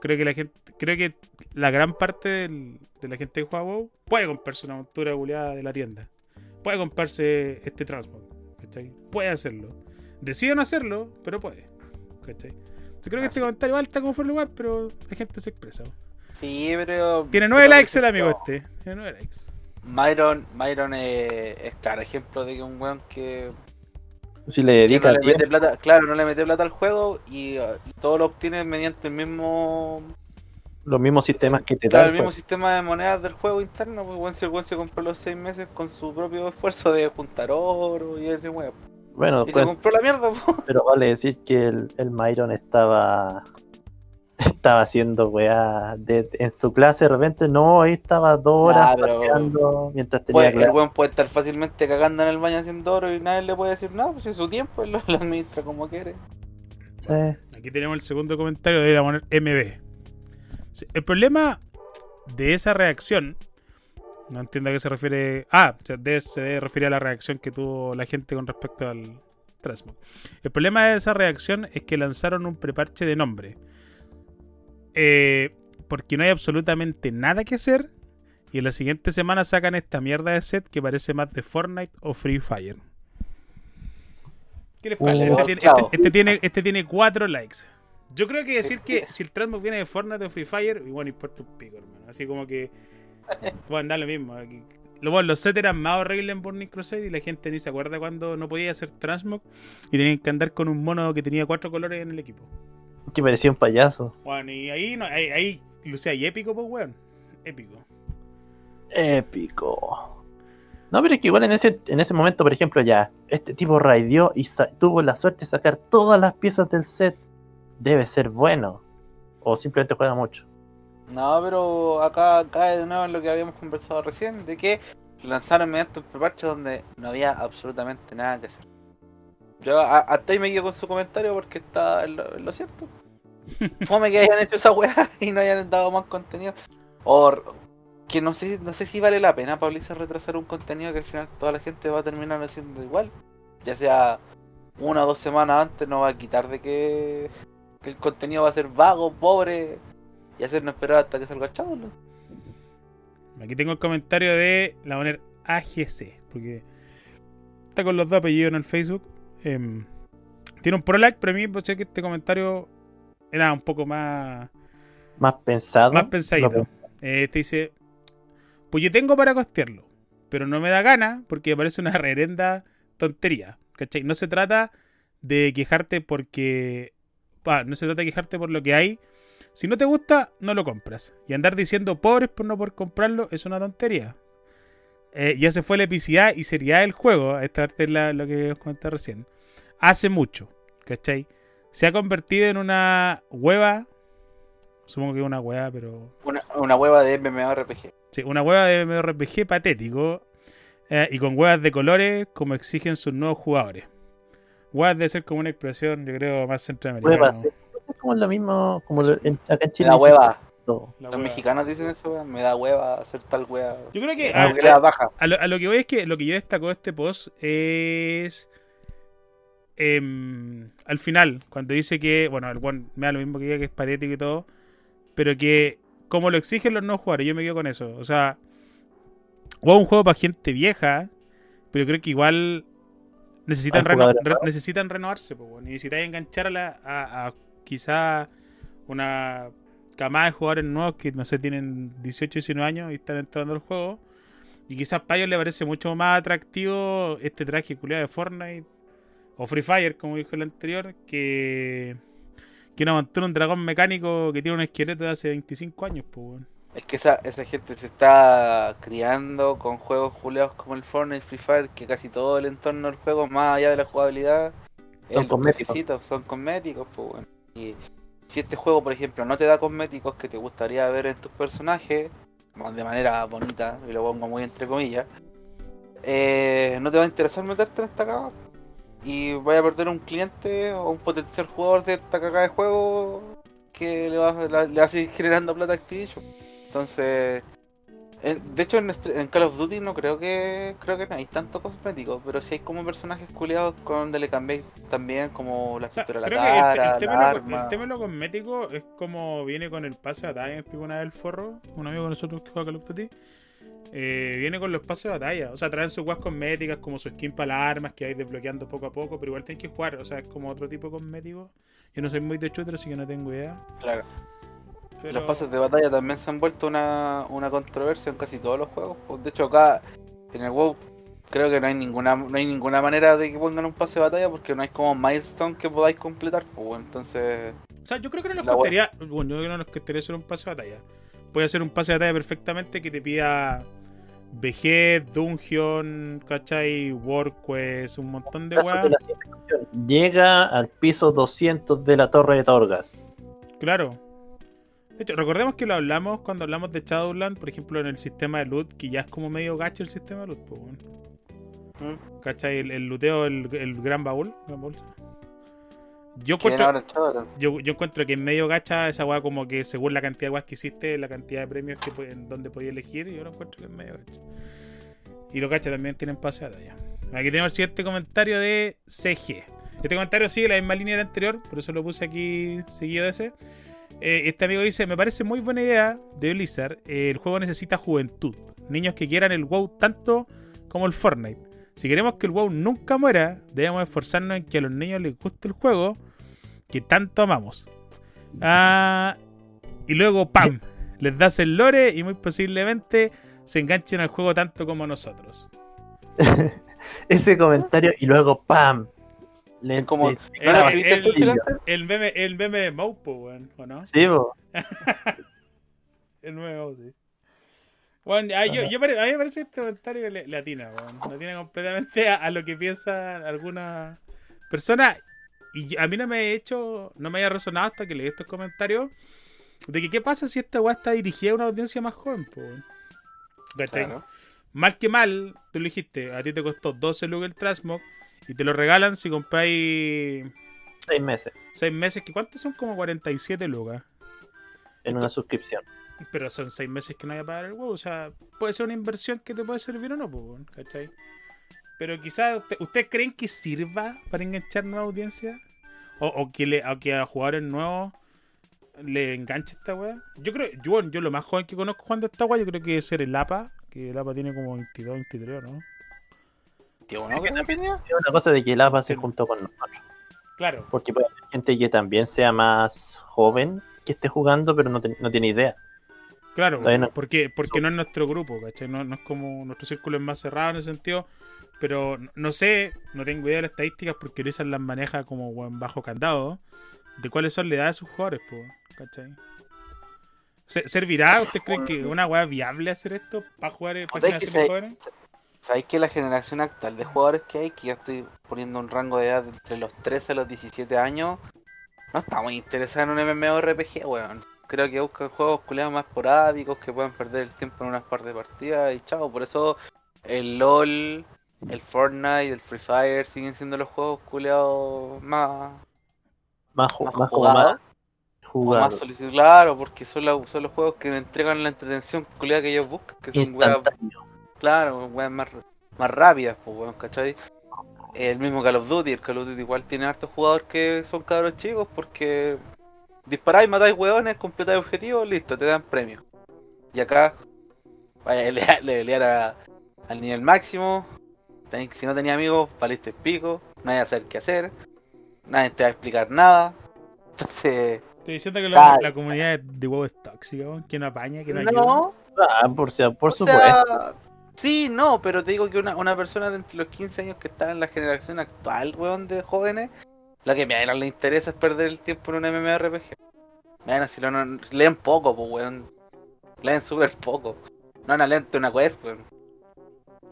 Creo que la gente, creo que la gran parte de la gente que juega WoW puede comprarse una montura de la tienda. Puede comprarse este transport. ¿Cachai? Puede hacerlo. Decide no hacerlo, pero puede. ¿Cachai? Yo creo que este comentario alta como fue el lugar, pero la gente se expresa. Sí, pero. Tiene nueve pero, likes el amigo este. Tiene nueve likes. Myron, Myron es, es claro ejemplo de que un weón que, Si le dedica no le mete plata, claro, no le mete plata al juego y, y todo lo obtiene mediante el mismo los mismos sistemas que te claro, dan. el mismo pues. sistema de monedas del juego interno, pues weón, si el se compró los seis meses con su propio esfuerzo de juntar oro y ese weón. Bueno, Y se pues, compró la mierda, pues. [LAUGHS] pero vale decir que el, el Myron estaba estaba haciendo weá de- en su clase de repente no ahí estaba dos horas mientras tenía Pues, el weón puede estar fácilmente cagando en el baño haciendo oro y nadie le puede decir nada, pues es su tiempo, él [LAUGHS] lo, lo administra como quiere. Sí. Aquí tenemos el segundo comentario de la poner MB. El problema de esa reacción, no entiendo a qué se refiere. Ah, o sea, de- se debe referir a la reacción que tuvo la gente con respecto al Transmog. El problema de esa reacción es que lanzaron un preparche de nombre. Eh, porque no hay absolutamente nada que hacer. Y en la siguiente semana sacan esta mierda de set que parece más de Fortnite o Free Fire. ¿Qué les parece? Oh, este, tiene, este- este tiene, este tiene cuatro likes. Yo creo que decir que si el Transmog viene de Fortnite o Free Fire, igual no importa un pico, hermano. Así como que [LAUGHS] puede andar lo mismo. Bueno, los sets eran más horribles en Burning Crusade y la gente ni se acuerda cuando no podía hacer Transmog y tenían que andar con un mono que tenía cuatro colores en el equipo. que parecía un payaso Bueno, y ahí, no, ahí, ahí lucía y épico, pues, weón. Épico. épico no pero es que igual en ese en ese momento por ejemplo ya este tipo raideó y tuvo la suerte de sacar todas las piezas del set debe ser bueno o simplemente juega mucho No, pero acá cae de nuevo en lo que habíamos conversado recién, de que lanzaron mediante un preparche donde no había absolutamente nada que hacer. Yo a- hasta ahí me quedo con su comentario porque está en lo, en lo cierto. [LAUGHS] Fome que hayan hecho esa weá [LAUGHS] y no hayan dado más contenido. O que no sé, no sé si vale la pena para Blizzard retrasar un contenido que al final toda la gente va a terminar haciendo igual. Ya sea una o dos semanas antes, no va a quitar de que, que el contenido va a ser vago, pobre y hacernos esperar hasta que salga chavo. Aquí tengo el comentario de la poner AGC, porque está con los dos apellidos en el Facebook. Em, tiene un pro like, pero a mí me parece que este comentario era un poco más, Más pensado. más pensadito. Eh, este dice: Pues yo tengo para costearlo, pero no me da gana porque me parece una reverenda tontería. ¿Cachai? No se trata de quejarte porque. Ah, no se trata de quejarte por lo que hay. Si no te gusta, no lo compras. Y andar diciendo pobres por no poder comprarlo es una tontería. Eh, ya se fue la epicidad y seriedad del juego. Esta parte es la- lo que os comenté recién. Hace mucho, ¿cachai? Se ha convertido en una hueva. Supongo que es una hueva, pero Una, una hueva de MMORPG. Sí, una hueva de MMORPG patético eh, y con huevas de colores como exigen sus nuevos jugadores. Huevas debe ser como una expresión, yo creo, más centroamericana. Hueva, sí. Es como lo mismo, como lo- en- acá en Chile. dicen hueva. todo. La Los hueva. mexicanos dicen eso, weón. Me da hueva hacer tal hueva. Yo creo que a, da baja. a lo, a lo que voy es que lo que yo destaco de este post es em, al final, cuando dice que, bueno, el one me da lo mismo que diga que es patético y todo, pero que como lo exigen los nuevos jugadores, yo me quedo con eso. O sea, o un juego para gente vieja, pero creo que igual necesitan, reno- re- necesitan renovarse, pues, bueno, necesitan enganchar a, la, a, a quizá una camada de jugadores nuevos que no sé, tienen 18, 19 años y están entrando al juego. Y quizás para ellos les parece mucho más atractivo este traje culiado de Fortnite o Free Fire, como dijo el anterior, que, que una montura un dragón mecánico que tiene un esqueleto de hace 25 años, pues, weón. Es que esa, esa gente se está criando con juegos juleados como el Fortnite, Free Fire, que casi todo el entorno del juego, más allá de la jugabilidad, Son cosméticos. son cosméticos. Pues, bueno. Y si este juego, por ejemplo, no te da cosméticos que te gustaría ver en tus personajes, de manera bonita, y lo pongo muy entre comillas, eh, no te va a interesar meterte en esta cagada. Y vaya a perder un cliente o un potencial jugador de esta cagada de juego que le va, la- le va a seguir generando plata a Activision. Entonces, en- de hecho en, en Call of Duty no creo que creo que no hay tanto cosmético, pero sí hay como personajes culiados con donde le cambié también como la O sea, la que el, cara, el tema la lo- el tema de lo cosmético es como viene con el pase de batalla, me explicó una vez el forro, un amigo de nosotros que juega Call of Duty. Eh, viene con los pases de batalla, o sea, traen sus guas cosméticas como su skin para las armas que hay desbloqueando poco a poco, pero igual tienes que jugar, o sea, es como otro tipo de cosmético. Yo no soy muy de shooter, así que no tengo idea. Claro. Pero... Los pases de batalla también se han vuelto una, una controversia en casi todos los juegos. pues, De hecho acá en el WoW creo que no hay ninguna no hay ninguna manera de que pongan un pase de batalla porque no hay como milestone que podáis completar. Pues, entonces O sea, yo creo que no nos costaría. Bueno, yo creo que no nos costaría hacer un pase de batalla. Puede hacer un pase de batalla perfectamente que te pida VG, Dungeon, ¿cachai? WordQuest, un montón de weas. Llega al piso 200 de la torre de Torgas. Claro. De hecho, recordemos que lo hablamos cuando hablamos de Shadowland, por ejemplo, en el sistema de loot, que ya es como medio gacho el sistema de loot, pues, weón. ¿Mm? ¿cachai? El, el looteo, el, el gran baúl. gran baúl. Yo ¿quién encuentro, yo, yo encuentro que en medio gacha esa weá como que según la cantidad de weas que hiciste, la cantidad de premios que en donde podías elegir, yo lo encuentro que es medio gacha. Y los gachas también tienen pase de batalla. Aquí tenemos el siguiente comentario de CG. Este comentario sigue la misma línea del anterior, por eso lo puse aquí seguido de ese. Eh, este amigo dice, me parece muy buena idea de Blizzard. eh, el juego necesita juventud. Niños que quieran el WoW tanto como el Fortnite. Si queremos que el WoW nunca muera, debemos esforzarnos en que a los niños les guste el juego que tanto amamos. Ah, y luego, ¡pam! Les das el lore y muy posiblemente se enganchen al juego tanto como nosotros. [LAUGHS] Ese comentario y luego ¡pam! Le, Es como- le- ¿No El- el- el-? El meme, el meme de Maupo, weón, ¿o no? Sí, po. [LAUGHS] El meme de Maupo, sí. Bueno, a, yo, yo a mí me parece este comentario le, le atina, weón. Le atina completamente a, a lo que piensa alguna persona. Y a mí no me ha hecho, no me haya resonado hasta que leí estos comentarios de que qué pasa si esta weá está dirigida a una audiencia más joven, po, weón. Claro. mal que mal, tú lo dijiste, a ti te costó 12 lucas el Transmog y te lo regalan si compráis Seis meses 6 meses, que ¿cuántos son? Como 47 lucas. en una suscripción. Pero son 6 meses que no hay a pagar el huevo, o sea, puede ser una inversión que te puede servir o no, pues, ¿cachai? Pero quizás, usted- ¿ustedes creen que sirva para enganchar nueva audiencia? O, o que, le, o que a jugadores nuevos le enganche esta weá. Yo creo, yo, yo lo más joven que conozco jugando esta weá, yo creo que es ser el APA, que el APA tiene como 22, 23, ¿no? Tío, ¿no? ¿Qué opinión? Es una cosa de que el APA se Sí. juntó con nosotros. Claro, Porque puede haber gente que también sea más joven que esté jugando, pero no, te- no tiene idea. claro, no. porque, porque no es nuestro grupo, ¿cachai? No, no es como nuestro círculo es más cerrado en ese sentido. Pero no sé, no tengo idea de las estadísticas porque Blizzard las maneja como bajo candado. De cuáles son la edad de sus jugadores, po, ¿cachai? Se- ¿Servirá? ¿Usted cree que es una weá viable hacer esto para jugar para sea, que generaciones se- jóvenes? ¿Sabéis que la generación actual de jugadores que hay, que yo estoy poniendo un rango de edad entre los 13 a los 17 años, no está muy interesada en un MMORPG, weón. Creo que buscan juegos culeados más esporádicos que puedan perder el tiempo en unas par de partidas y chao. Por eso el LOL, el Fortnite, el Free Fire siguen siendo los juegos culeados más, Más, ju- más más como jugados. más o jugado. más solicitados, claro, porque son, la- son los juegos que entregan la entretención culeada que ellos buscan, que son weas. Claro, weas más, más rápidas, pues weón, ¿cachai? El mismo Call of Duty, el Call of Duty igual tiene hartos jugadores que son cabros chicos porque disparáis, matáis weones, completáis objetivos, listo, te dan premios. Y acá, vaya a [LAUGHS] le- le pelear a- al nivel máximo, si no tenía amigos, valiste el pico, nadie va a saber qué hacer, nadie te va a explicar nada. Entonces, Estoy diciendo que la, comunidad de WoW es tóxica, weón, que no apaña, que no ayuda. no, Ah, por, sea- por O supuesto. sea, sí, no, pero te digo que una, una persona de entre los 15 años que está en la generación actual, weón, de jóvenes, la que menos le interesa es perder el tiempo en un MMORPG. Menos si lo no, leen poco, pues, weón. Leen súper poco. No van a leerte una quest, weón.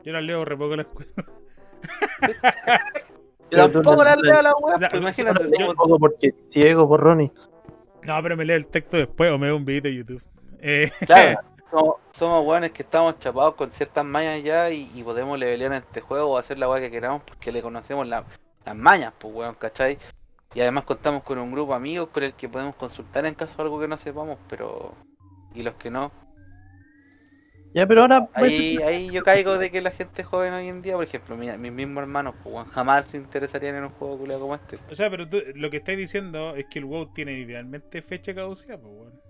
Yo no leo re poco las cosas. [LAUGHS] Yo tampoco no- la leo a la weas, pues, no, imagínate. yo- poco porque ciego por Ronnie. No, pero me leo el texto después o me veo un video de YouTube. Eh, Claro, [LAUGHS] somos, somos weones que estamos chapados con ciertas mañas ya y, y podemos levelear en este juego o hacer la weá que queramos porque le conocemos la- las mañas, pues weón, ¿cachai? Y además contamos con un grupo de amigos con el que podemos consultar en caso de algo que no sepamos, pero... Y los que no. Ya, pero ahora. pues, Ahí, ahí yo caigo de que la gente joven hoy en día, por ejemplo, mi- mis mismos hermanos, pues weón, jamás se interesarían en un juego culiao como este. o sea, pero tú, lo que estáis diciendo es que el WoW tiene literalmente fecha caducidad, pues, weón.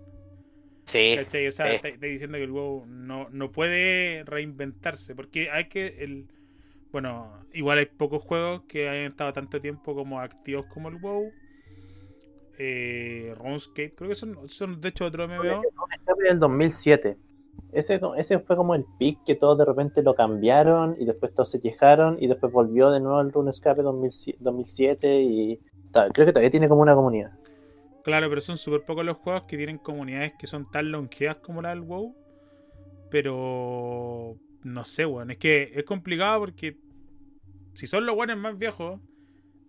Sí, ¿Cachai? O sea, sí. diciendo que el WoW no, no puede reinventarse. Porque hay que. el Bueno, igual hay pocos juegos que hayan estado tanto tiempo como activos como el WoW. Eh, RuneScape, creo que son, son de hecho otro MMO. Escape del 2007. Ese, ese fue como el pick que todos de repente lo cambiaron y después todos se quejaron y después volvió de nuevo el RuneScape 2007 2007 y creo que todavía tiene como una comunidad. Claro, pero son súper pocos los juegos que tienen comunidades que son tan longevas como la del WoW. Pero no sé, weón. Es que es complicado porque si son los buenos más viejos,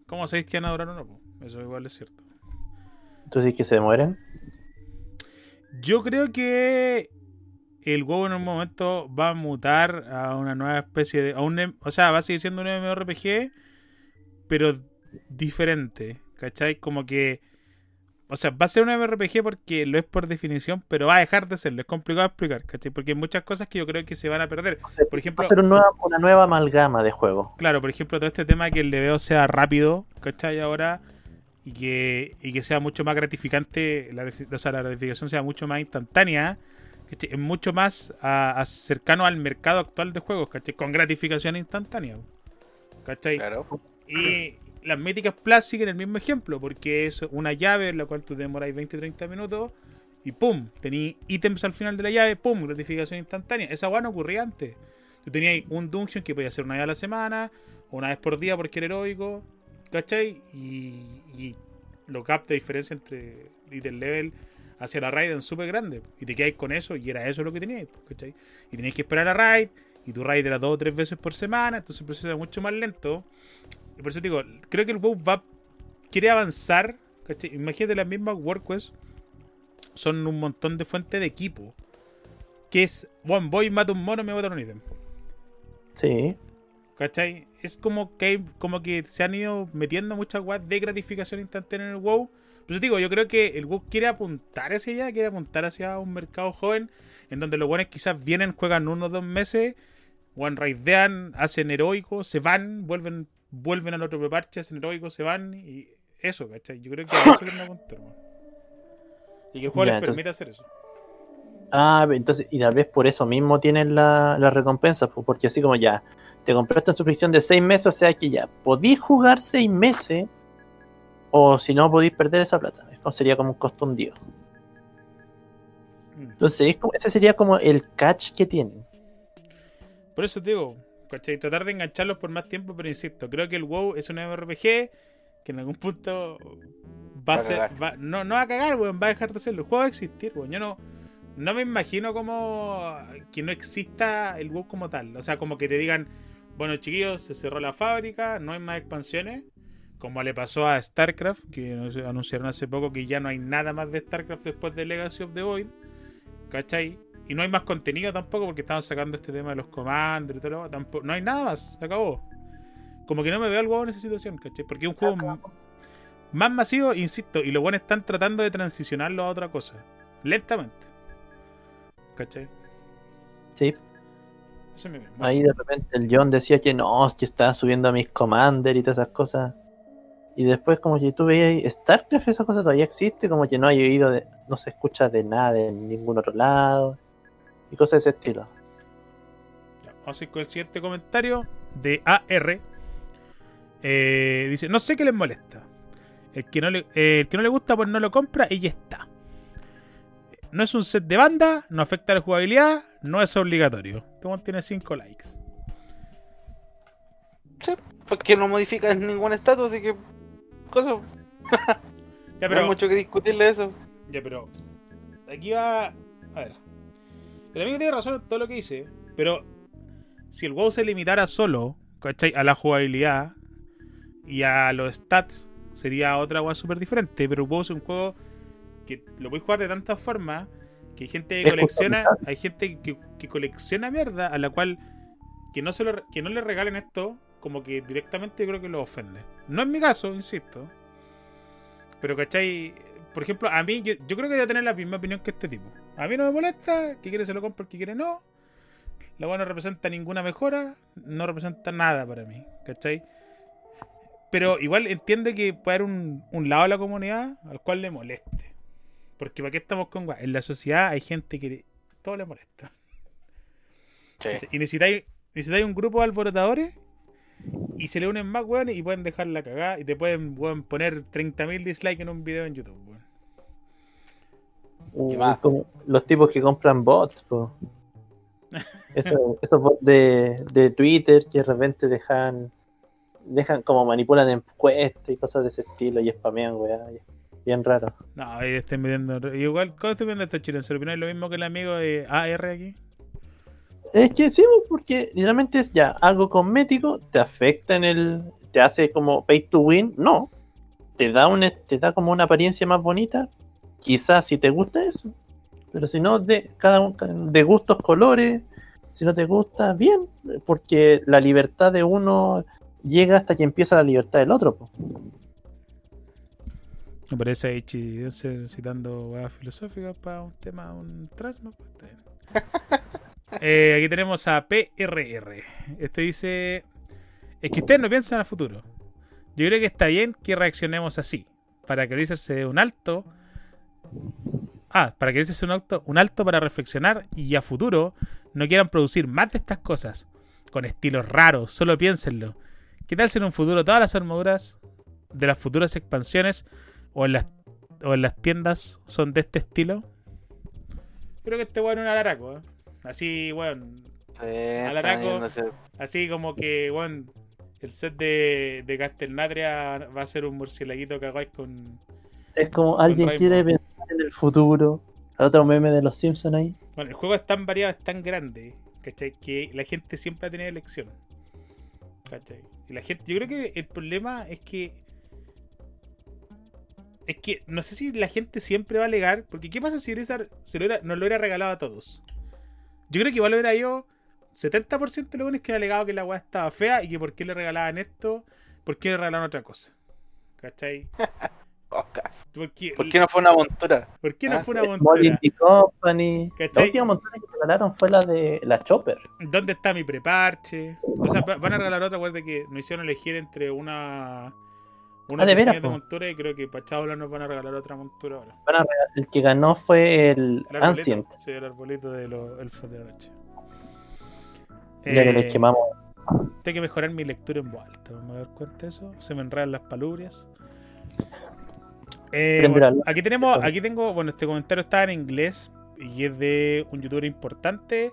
¿cómo sabéis que van a durar o no? Eso igual es cierto. Entonces que se mueren. Yo creo que el WoW en un momento va a mutar a una nueva especie de. A un, o sea, va a seguir siendo un MMORPG, pero diferente. ¿Cachai? Como que. O sea, va a ser un MMORPG porque lo es por definición, pero va a dejar de serlo. Es complicado de explicar, ¿cachai? Porque hay muchas cosas que yo creo que se van a perder. Por ejemplo, Va a ser un nueva- una nueva amalgama de juegos. Claro, por ejemplo, todo este tema de que el leveo sea rápido, ¿cachai? Ahora, y que, y que sea mucho más gratificante, la, o sea, la gratificación sea mucho más instantánea, ¿cachai? Es mucho más a- a cercano al mercado actual de juegos, ¿cachai? Con gratificación instantánea, ¿cachai? Claro. Y las míticas Plus siguen el mismo ejemplo, porque es una llave en la cual tú demoráis 20-30 minutos y ¡pum! Tenéis ítems al final de la llave, ¡pum! Gratificación instantánea. Esa weá no ocurría antes. Tú tenías un dungeon que podía ser una vez a la semana, una vez por día porque era heroico, ¿cachai? Y, y gaps de diferencia entre item level hacia la raid eran súper grandes. Y te quedáis con eso y era eso lo que teníais, ¿cachai? Y tenías que esperar a raid, y tu raid era dos o tres veces por semana, entonces el proceso era mucho más lento. Y por eso te digo, creo que el WoW va, quiere avanzar, ¿cachai? Imagínate las mismas WordQuest son un montón de fuentes de equipo. Que es, bueno, voy, mato un mono, me botan un ítem. Sí. ¿Cachai? Es como que, como que se han ido metiendo muchas weas de gratificación instantánea en el WoW. Por eso digo, yo creo que el WoW quiere apuntar hacia allá, quiere apuntar hacia un mercado joven, en donde los buenos quizás vienen, juegan uno o dos meses, one raidean, hacen heroico, se van, vuelven, vuelven al otro preparche, hacen heroico, se van, y eso, ¿cachai? Yo creo que eso quieren apuntar, weón. Y que el juego Ya, les entonces- permite hacer eso. Ah, entonces, y tal vez por eso mismo tienen la, la recompensa, porque así como ya, te compraste una suscripción de seis meses, o sea que ya, podís jugar seis meses, o si no, podís perder esa plata. Es como- sería como un costo hundido. Mm. Entonces, es como- ese sería como el catch que tienen. Por eso te digo, ¿cachai? Tratar de engancharlos por más tiempo, pero insisto, creo que el WoW es un MMORPG que en algún punto va Va a ser. va- no, no va a cagar, weón, va a dejar de serlo. El juego va a existir, weón. Yo no, no me imagino como que no exista el WoW como tal. O sea, como que te digan, bueno, chiquillos, se cerró la fábrica, no hay más expansiones. Como le pasó a StarCraft, que anunciaron hace poco que ya no hay nada más de StarCraft después de Legacy of the Void. ¿Cachai? Y no hay más contenido tampoco porque estaban sacando este tema de los comandos y todo lo tampoco, No hay nada más, se acabó. Como que no me veo al juego en esa situación, ¿cachai? Porque es un juego más masivo, insisto, y los buenos están tratando de transicionarlo a otra cosa. Lentamente. ¿Cachai? Sí, Eso me ahí de repente el John decía que no, es que estaba subiendo a mis commander y todas esas cosas. Y después como que tú veías StarCraft, esa cosa todavía existe, como que no hay oído, de, no se escucha de nada en ningún otro lado. Y cosas de ese estilo. Ya, vamos a ir con el siguiente comentario de AR. Eh, dice, no sé qué les molesta. El que, no le, eh, el que no le gusta, pues no lo compra y ya está. No es un set de banda, no afecta la jugabilidad, no es obligatorio. Este tiene 5 likes. Sí, porque no modifica ningún estatus, así que. Cosa. Ya, No hay pero, mucho que discutirle eso. ya, pero aquí va... A ver. El amigo tiene razón en todo lo que dice, pero si el WoW se limitara solo, ¿cachai? A la jugabilidad y a los stats, sería otra cosa súper diferente. Pero el WoW es un juego que lo puedes jugar de tantas formas que hay gente que colecciona, hay gente que, que colecciona mierda a la cual que no se lo, que no le regalen esto, como que directamente yo creo que lo ofende. No es mi caso, insisto. Pero, ¿cachai? Por ejemplo, a mí, yo, yo creo que debe tener la misma opinión que este tipo. A mí no me molesta, que quiere se lo compro, el que quiere no. La weá no representa ninguna mejora, no representa nada para mí, ¿cachai? Pero igual entiende que puede haber un, un lado de la comunidad al cual le moleste. Porque ¿para qué estamos con weá? En la sociedad hay gente que todo le molesta. Sí. Y necesitáis, necesitáis un grupo de alborotadores y se le unen más weones y pueden dejar la cagada y te pueden weón, poner 30.000 dislikes en un video en YouTube, weón. Más. como los tipos que compran bots, po. [LAUGHS] Eso- esos bots de, de Twitter que de repente dejan, dejan como manipulan encuestas y cosas de ese estilo y spamean, weá. Bien raro. No, ahí estén midiendo. Igual, ¿cómo estoy viendo esto, Chilen? ¿Se opináis lo mismo que el amigo de AR aquí? Es que sí, po, porque literalmente es ya algo cosmético, te afecta en el. te hace como pay to win, no. Te da un, te da como una apariencia más bonita. Quizás si te gusta eso. Pero si no, de cada uno de gustos, colores. Si no te gusta, bien. Porque la libertad de uno llega hasta que empieza la libertad del otro. po. Me parece ahí Chi- citando weas filosóficas para un tema, un trasmo. pues. [LAUGHS] Eh, aquí tenemos a PRR. Este dice: Es que ustedes no piensan a futuro. Yo creo que está bien que reaccionemos así. Para que Blizzard se dé un alto. Ah, para que Blizzard se dé un alto, un alto para reflexionar y a futuro no quieran producir más de estas cosas. Con estilos raros, solo piénsenlo. ¿Qué tal si en un futuro todas las armaduras de las futuras expansiones o en las, o en las tiendas son de este estilo? Creo que este weón es un alaraco, ¿eh? Así, weón. Sí, Alaraco. Así como que, weón, el set de, de Castelnatria va a ser un murcielaguito cagáis con. Es como alguien quiere pensar en el futuro. Otro meme de los Simpsons ahí. Bueno, el juego es tan variado, es tan grande, ¿cachai? Que la gente siempre ha tenido elección. ¿Cachai? Y la gente, yo creo que el problema es que. Es que no sé si la gente siempre va a alegar. Porque, ¿qué pasa si Blizzard se lo hubiera- nos lo hubiera regalado a todos? Yo creo que igual lo hubiera ido 70% de los buenos que han alegado que la weá estaba fea y que por qué le regalaban esto, por qué le regalaban otra cosa. ¿Cachai? [LAUGHS] ¿Por qué, ¿Por qué no fue una montura? ¿por qué no Ah, fue una montura? Indie Company. ¿Cachai? La última montura que regalaron fue la de la Chopper. ¿Dónde está mi preparche? O sea, va- van a regalar otra, acuérdate que nos hicieron elegir entre una. Una Ah, ¿de veras, de montura y creo que para Chabla nos van a regalar otra montura ahora. El que ganó fue el El arbolito. Ancient, Sí, el arbolito de los elfos de la noche. ya que Eh, les quemamos. Tengo que mejorar mi lectura en voz alta. ¿Me voy a dar cuenta de eso? Se me enredan las palubrias. Eh, bueno, aquí tenemos, aquí tengo, bueno, este comentario está en inglés y es de un youtuber importante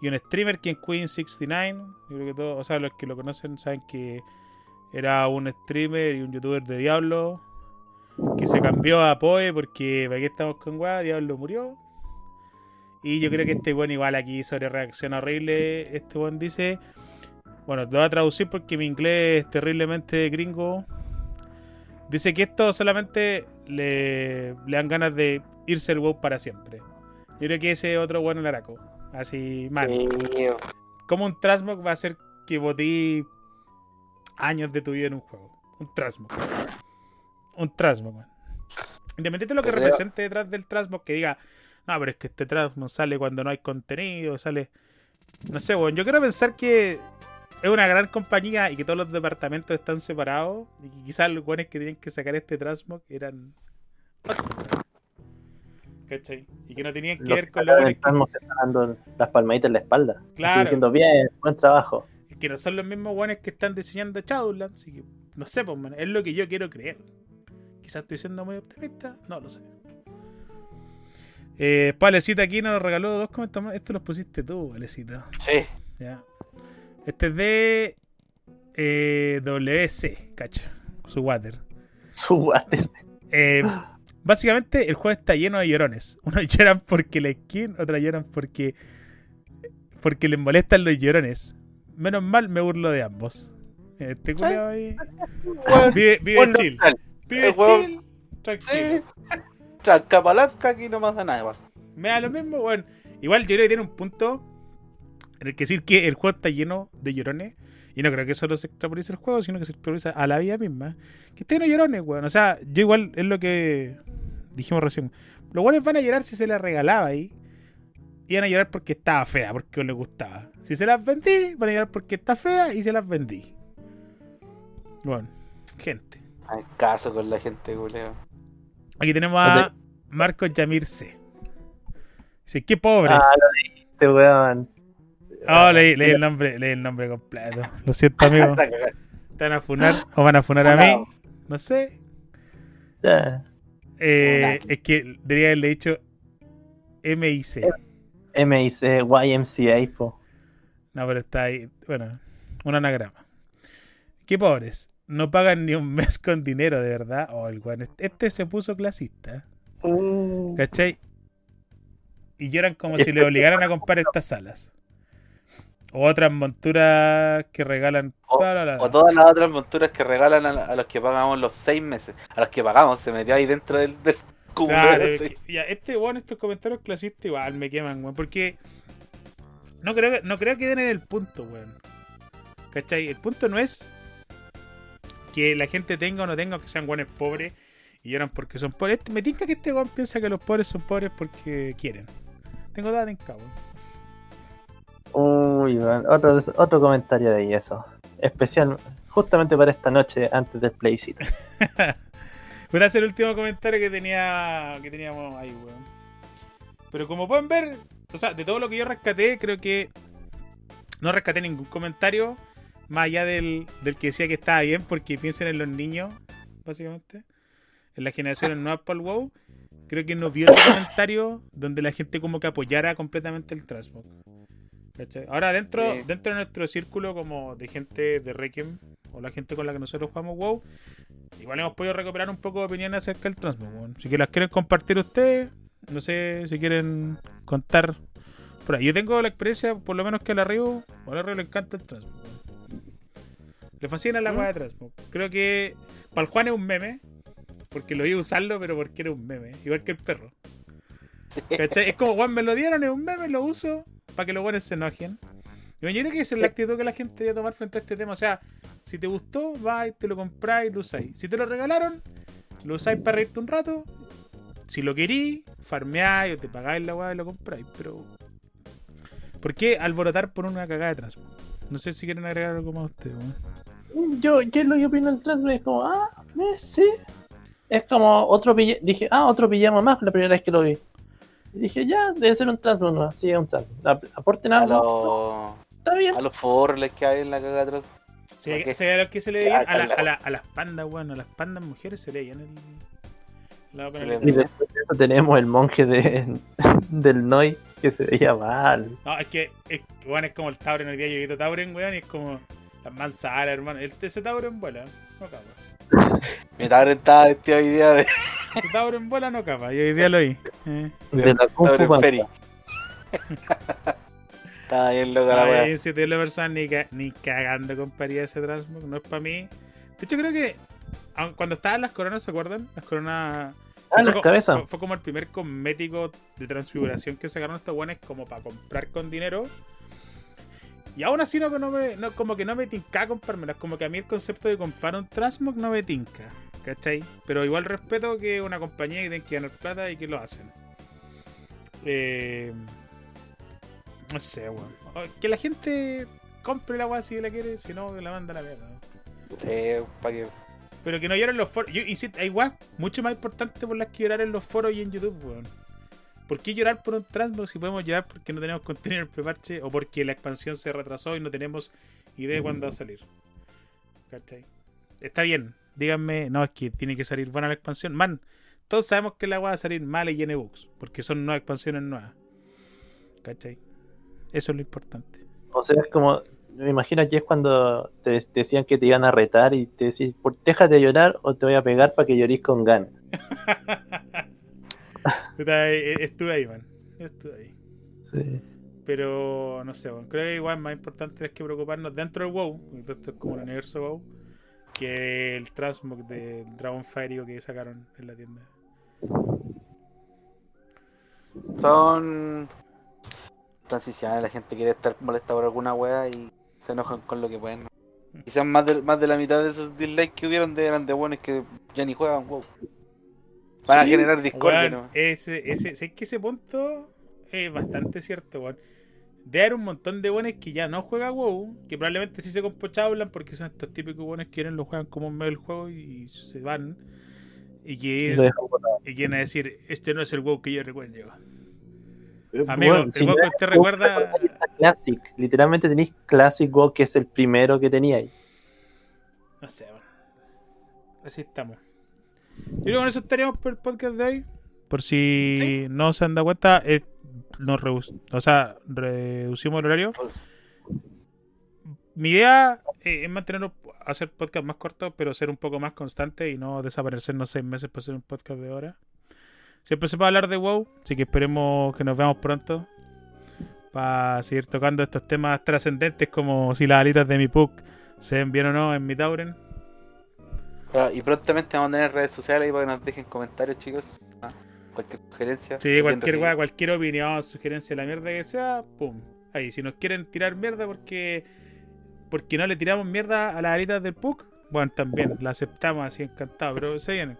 y un streamer que es Queen69. Yo creo que todos, o sea, los que lo conocen saben que era un streamer y un youtuber de Diablo que se cambió a Poe porque para qué estamos con weá, Diablo murió. Y yo creo que este buen igual aquí sobre reacción horrible, este buen dice, bueno, lo voy a traducir porque mi inglés es terriblemente gringo. Dice que esto solamente le, le dan ganas de irse el WoW para siempre. Yo creo que ese es otro bueno laraco. Así mal. Sí, Como un Trasmog va a hacer que botí años de tu vida en un juego. Un Trasmog. Un Trasmog, man. Independiente de lo que Creo- represente detrás del Trasmog, que diga, no, pero es que este Trasmog sale cuando no hay contenido, sale. No sé, bueno, yo quiero pensar que es una gran compañía y que todos los departamentos están separados y que quizás los buenos que tenían que sacar este Trasmog eran. ¿Cachai? Y que no tenían que Los ver con los buenos que- estamos dando las palmaditas en la espalda. Claro. diciendo, bien, buen trabajo. que no son los mismos buenos que están diseñando Shadowlands. Así que, no sé, pues, man, es lo que yo quiero creer. Quizás estoy siendo muy optimista, no lo sé. Eh, Palecita aquí nos regaló dos comentarios más. Estos los pusiste tú, Palecita. sí. Ya. Este es de eh, WC, cacho. Su water. Su water. Eh, básicamente el juego está lleno de llorones. Unos [LAUGHS] lloran porque la skin, otros lloran porque porque les molestan los llorones. Menos mal me burlo de ambos. Este culiao ahí. [LAUGHS] Bueno, Vive, vive bueno, chill. tal. Vive chill. Tranquilo. Sí. Tranca palanca, aquí no pasa nada. igual. Me da lo mismo, bueno. Igual yo creo que tiene un punto el que decir que el juego está lleno de llorones. Y no creo que solo se extrapolice el juego, sino que se extrapoliza a la vida misma. Que esté lleno de llorones, weón. O sea, yo igual es lo que dijimos recién. Los buenos van a llorar si se la regalaba ahí. Iban a llorar porque estaba fea, porque les gustaba. Si se las vendí, van a llorar porque está fea y se las vendí. Bueno, gente. Hay caso con la gente, culeo. Aquí tenemos a Marcos Yamir C. Dice, qué pobres. Ah, lo leíste, weón. Oh, leí, leí el nombre, leí el nombre completo. Lo siento, amigo. [LAUGHS] ¿Te van a funar o van a funar a mí? No sé. Eh, es que debería haberle dicho MIC. MIC, YMCA, po. No, pero está ahí. Bueno, un anagrama. Qué pobres. No pagan ni un mes con dinero, de verdad. Oh, el weón. Este se puso clasista. Uh, ¿Cachai? Y lloran como si le obligaran a comprar estas salas. O otras monturas que regalan. O, bla. o todas las otras monturas que regalan a, a los que pagamos los seis meses. A los que pagamos, se metió ahí dentro del, del. Claro, que- ya, este weón, estos comentarios clasistas igual me queman, weón. Porque no creo, que- no creo que den en el punto, weón. ¿Cachai? El punto no es que la gente tenga o no tenga, que sean weones pobres y lloran porque son pobres. Este- me tinca que este weón piensa que los pobres son pobres porque quieren. Tengo dadas en cabo. Uy. Otro, otro comentario de eso. Especial, justamente para esta noche, antes del Play City. [LAUGHS] Pero ese es el último comentario que tenía que teníamos ahí, weón. Pero como pueden ver, o sea, de todo lo que yo rescaté, creo que no rescaté ningún comentario más allá del, del que decía que estaba bien, porque piensen en los niños, básicamente, en las generaciones nuevas para el WoW. Creo que no vio otro comentario donde la gente como que apoyara completamente el Trashbot. ¿Cachai? Ahora dentro, Sí. dentro de nuestro círculo como de gente de Requiem o la gente con la que nosotros jugamos WoW, igual hemos podido recuperar un poco de opiniones acerca del Transmog. weón. Si que las quieren compartir ustedes, no sé si quieren contar por ahí. Yo tengo la experiencia, por lo menos que a la Río, a la Río le encanta el Transmog. weón. Le fascina la ¿Mm? weá de Transmog. Creo que para el Juan es un meme, porque lo iba a usarlo, pero porque era un meme, igual que el perro. [LAUGHS] ¿Cachai? Es como, Juan, me lo dieron, es un meme, lo uso para que los buenos se enojen. Yo creo que esa es la actitud que la gente debe tomar frente a este tema. O sea, si te gustó, vais, te lo compráis, lo usáis. Si te lo regalaron, lo usáis para reírte un rato. Si lo querís, farmeáis o te pagáis la weá y lo compráis. Pero. ¿Por qué alborotar por una cagada de Transmo? No sé si quieren agregar algo más ustedes, weón. Yo, ¿qué es lo que opino del Transmo? Es como, ah, eh, sí. Es como otro pijama. Dije, ah, otro pijama más la primera vez que lo vi. Y dije, ya, debe ser un Transmo nuevo. Sí, es un Transmo. Ap- Aporten A algo. los, Está bien. a los forles que hay en la cagada atrás. Sí, a los que se le veían a, la- cala. a la- a las pandas, weón, a las pandas mujeres se le veían el. lado con el- Se le Y después de eso tenemos el monje de, [LAUGHS] del Noi que se veía mal. No, es que, es, que, weón, es como el Tauren. Hoy día yo he visto Tauren, weón, y es como las manzanas, hermano. El, ese Tauren vuela, no capa. Mi padre estaba vestido hoy día de, Ese Tauren vuela, no capa. Yo hoy día lo vi. Eh. De la Kung Fu Tauren Panda. Ferry. [LAUGHS] Estaba bien loca la wea. ese de la persona ni, ca- ni cagando compraría ese Transmog, no es para mí. De hecho, creo que aun- cuando estaban las coronas, ¿se acuerdan? Las coronas. Ah, fue las cabezas. Fue, fue como el primer cosmético de transfiguración que sacaron estos buenos como para comprar con dinero. Y aún así no, no me, no, como que no me tinca comprármelas. Como que a mí el concepto de comprar un Transmog no me tinca. ¿Cachai? Pero igual respeto que una compañía que tiene que ganar plata y que lo hacen. Eh, no sé, weón. O- Que la gente compre la weá si la quiere, si no, que la manda a la mierda. Sí, para que. Pero que no lloren los foros. Yo insisto, hay mucho más importantes por las que llorar en los foros y en YouTube, weón. ¿Por qué llorar por un Transbox si podemos llorar porque no tenemos contenido en el preparche o porque la expansión se retrasó y no tenemos idea de cuándo va a salir? ¿Cachai? Está bien, díganme, no, es que tiene que salir buena la expansión. Man, todos sabemos que la va a salir mala y llena de bugs, porque son nuevas expansiones nuevas. ¿Cachai? Eso es lo importante. O sea, es como, me imagino que es cuando te, decían que te iban a retar y te decís, "Por- déjate de llorar o te voy a pegar para que llorís con ganas. [LAUGHS] Puta, eh, Estuve ahí, man. Estuve ahí. Sí. Pero no sé, bueno, creo que igual más importante es que preocuparnos dentro del WoW, porque esto es como el universo WoW, que el Transmog del Dragon Fire que sacaron en la tienda. Son transiciones, la gente quiere estar molesta por alguna wea y se enojan con lo que pueden. Quizás más de, más de la mitad de esos dislikes que hubieron de eran de buenos que ya ni juegan WoW. Van a Sí, generar discordia, ¿no? ese, ese, sé que ese punto es bastante cierto, weón. De haber un montón de buenos que ya no juegan WoW, que probablemente sí se compochablan porque son estos típicos buenos que quieren lo juegan como en medio del juego y se van. Y que y quieren decir, este no es el WoW que yo recuerdo. Amigo, bueno, el si WoW que usted recuerda- Classic. Literalmente tenéis Classic WoW, que es el primero que teníais. No sé, bueno. Así estamos. Yo creo que con eso estaríamos por el podcast de hoy. Por si no se han dado cuenta, eh, nos redu- o sea, reducimos el horario. Mi idea eh, es mantenerlo, hacer podcast más cortos, pero ser un poco más constante y no desaparecernos seis meses para hacer un podcast de hora. Siempre se puede hablar de WoW, así que esperemos que nos veamos pronto para seguir tocando estos temas trascendentes como si las alitas de mi Puck se ven bien o no en mi Tauren. Y prontamente vamos a tener redes sociales ahí para que nos dejen comentarios, chicos. Ah, Cualquier sugerencia. Sí, cualquier cualquier opinión, sugerencia, la mierda que sea, pum. Ahí, si nos quieren tirar mierda porque porque no le tiramos mierda a las alitas del PUC, bueno, también la aceptamos así encantado, pero se vienen.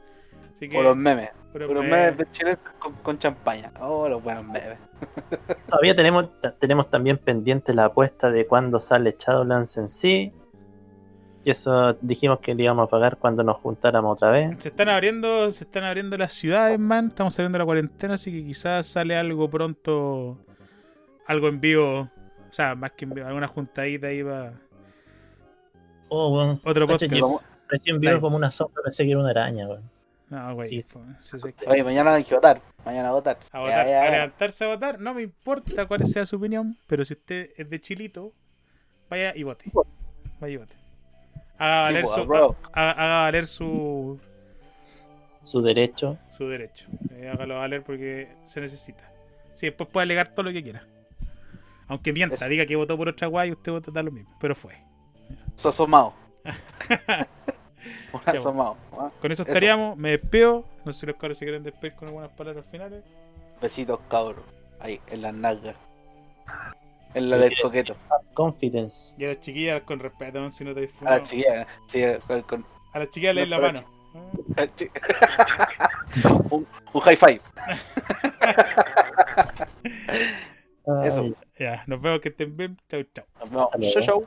Así que O los memes. O los me- memes de Chile con, con champaña. Oh, los buenos memes. Todavía tenemos, tenemos también pendiente la apuesta de cuándo sale Shadowlands en sí. Y eso dijimos que le íbamos a pagar cuando nos juntáramos otra vez. se están abriendo, se están abriendo las ciudades, man. Estamos saliendo de la cuarentena, así que quizás sale algo pronto, algo en vivo, o sea, más que en vivo, alguna juntadita ahí va Oh, weón. otro podcast. llegó- Recién Dale. como una sombra, pensé que era una araña, weón. No, güey. Sí. fue- sí, sí, Oye, mañana hay que votar. Mañana a votar. A, Ya, votar, ya, a ya. levantarse a votar, no me importa cuál sea su opinión, pero si usted es de Chilito, vaya y vote. Vaya y vote. Haga valer, Sí, su, haga, haga valer su, Su derecho. su derecho. Eh, hágalo valer porque se necesita. Sí, después puede alegar todo lo que quiera. Aunque mienta, Eso. diga que votó por otra guay y usted votó da lo mismo. Pero fue. Su asomado. [LAUGHS] Un asomado. ¿ah? Con eso Eso. estaríamos. Me despido. No sé si los cabros se quieren despedir con algunas palabras finales. Besitos, cabros. Ahí, en las nalgas. En la del coqueto. Confidence. Y a las chiquillas con respeto, si no te A disfrutas. la chiquilla, sí, con, con- A las chiquillas No, mano. a la chi- un, un high five. [LAUGHS] Eso. Ya, nos vemos que estén bien. Chau, chau. Nos vemos. Chau, chau.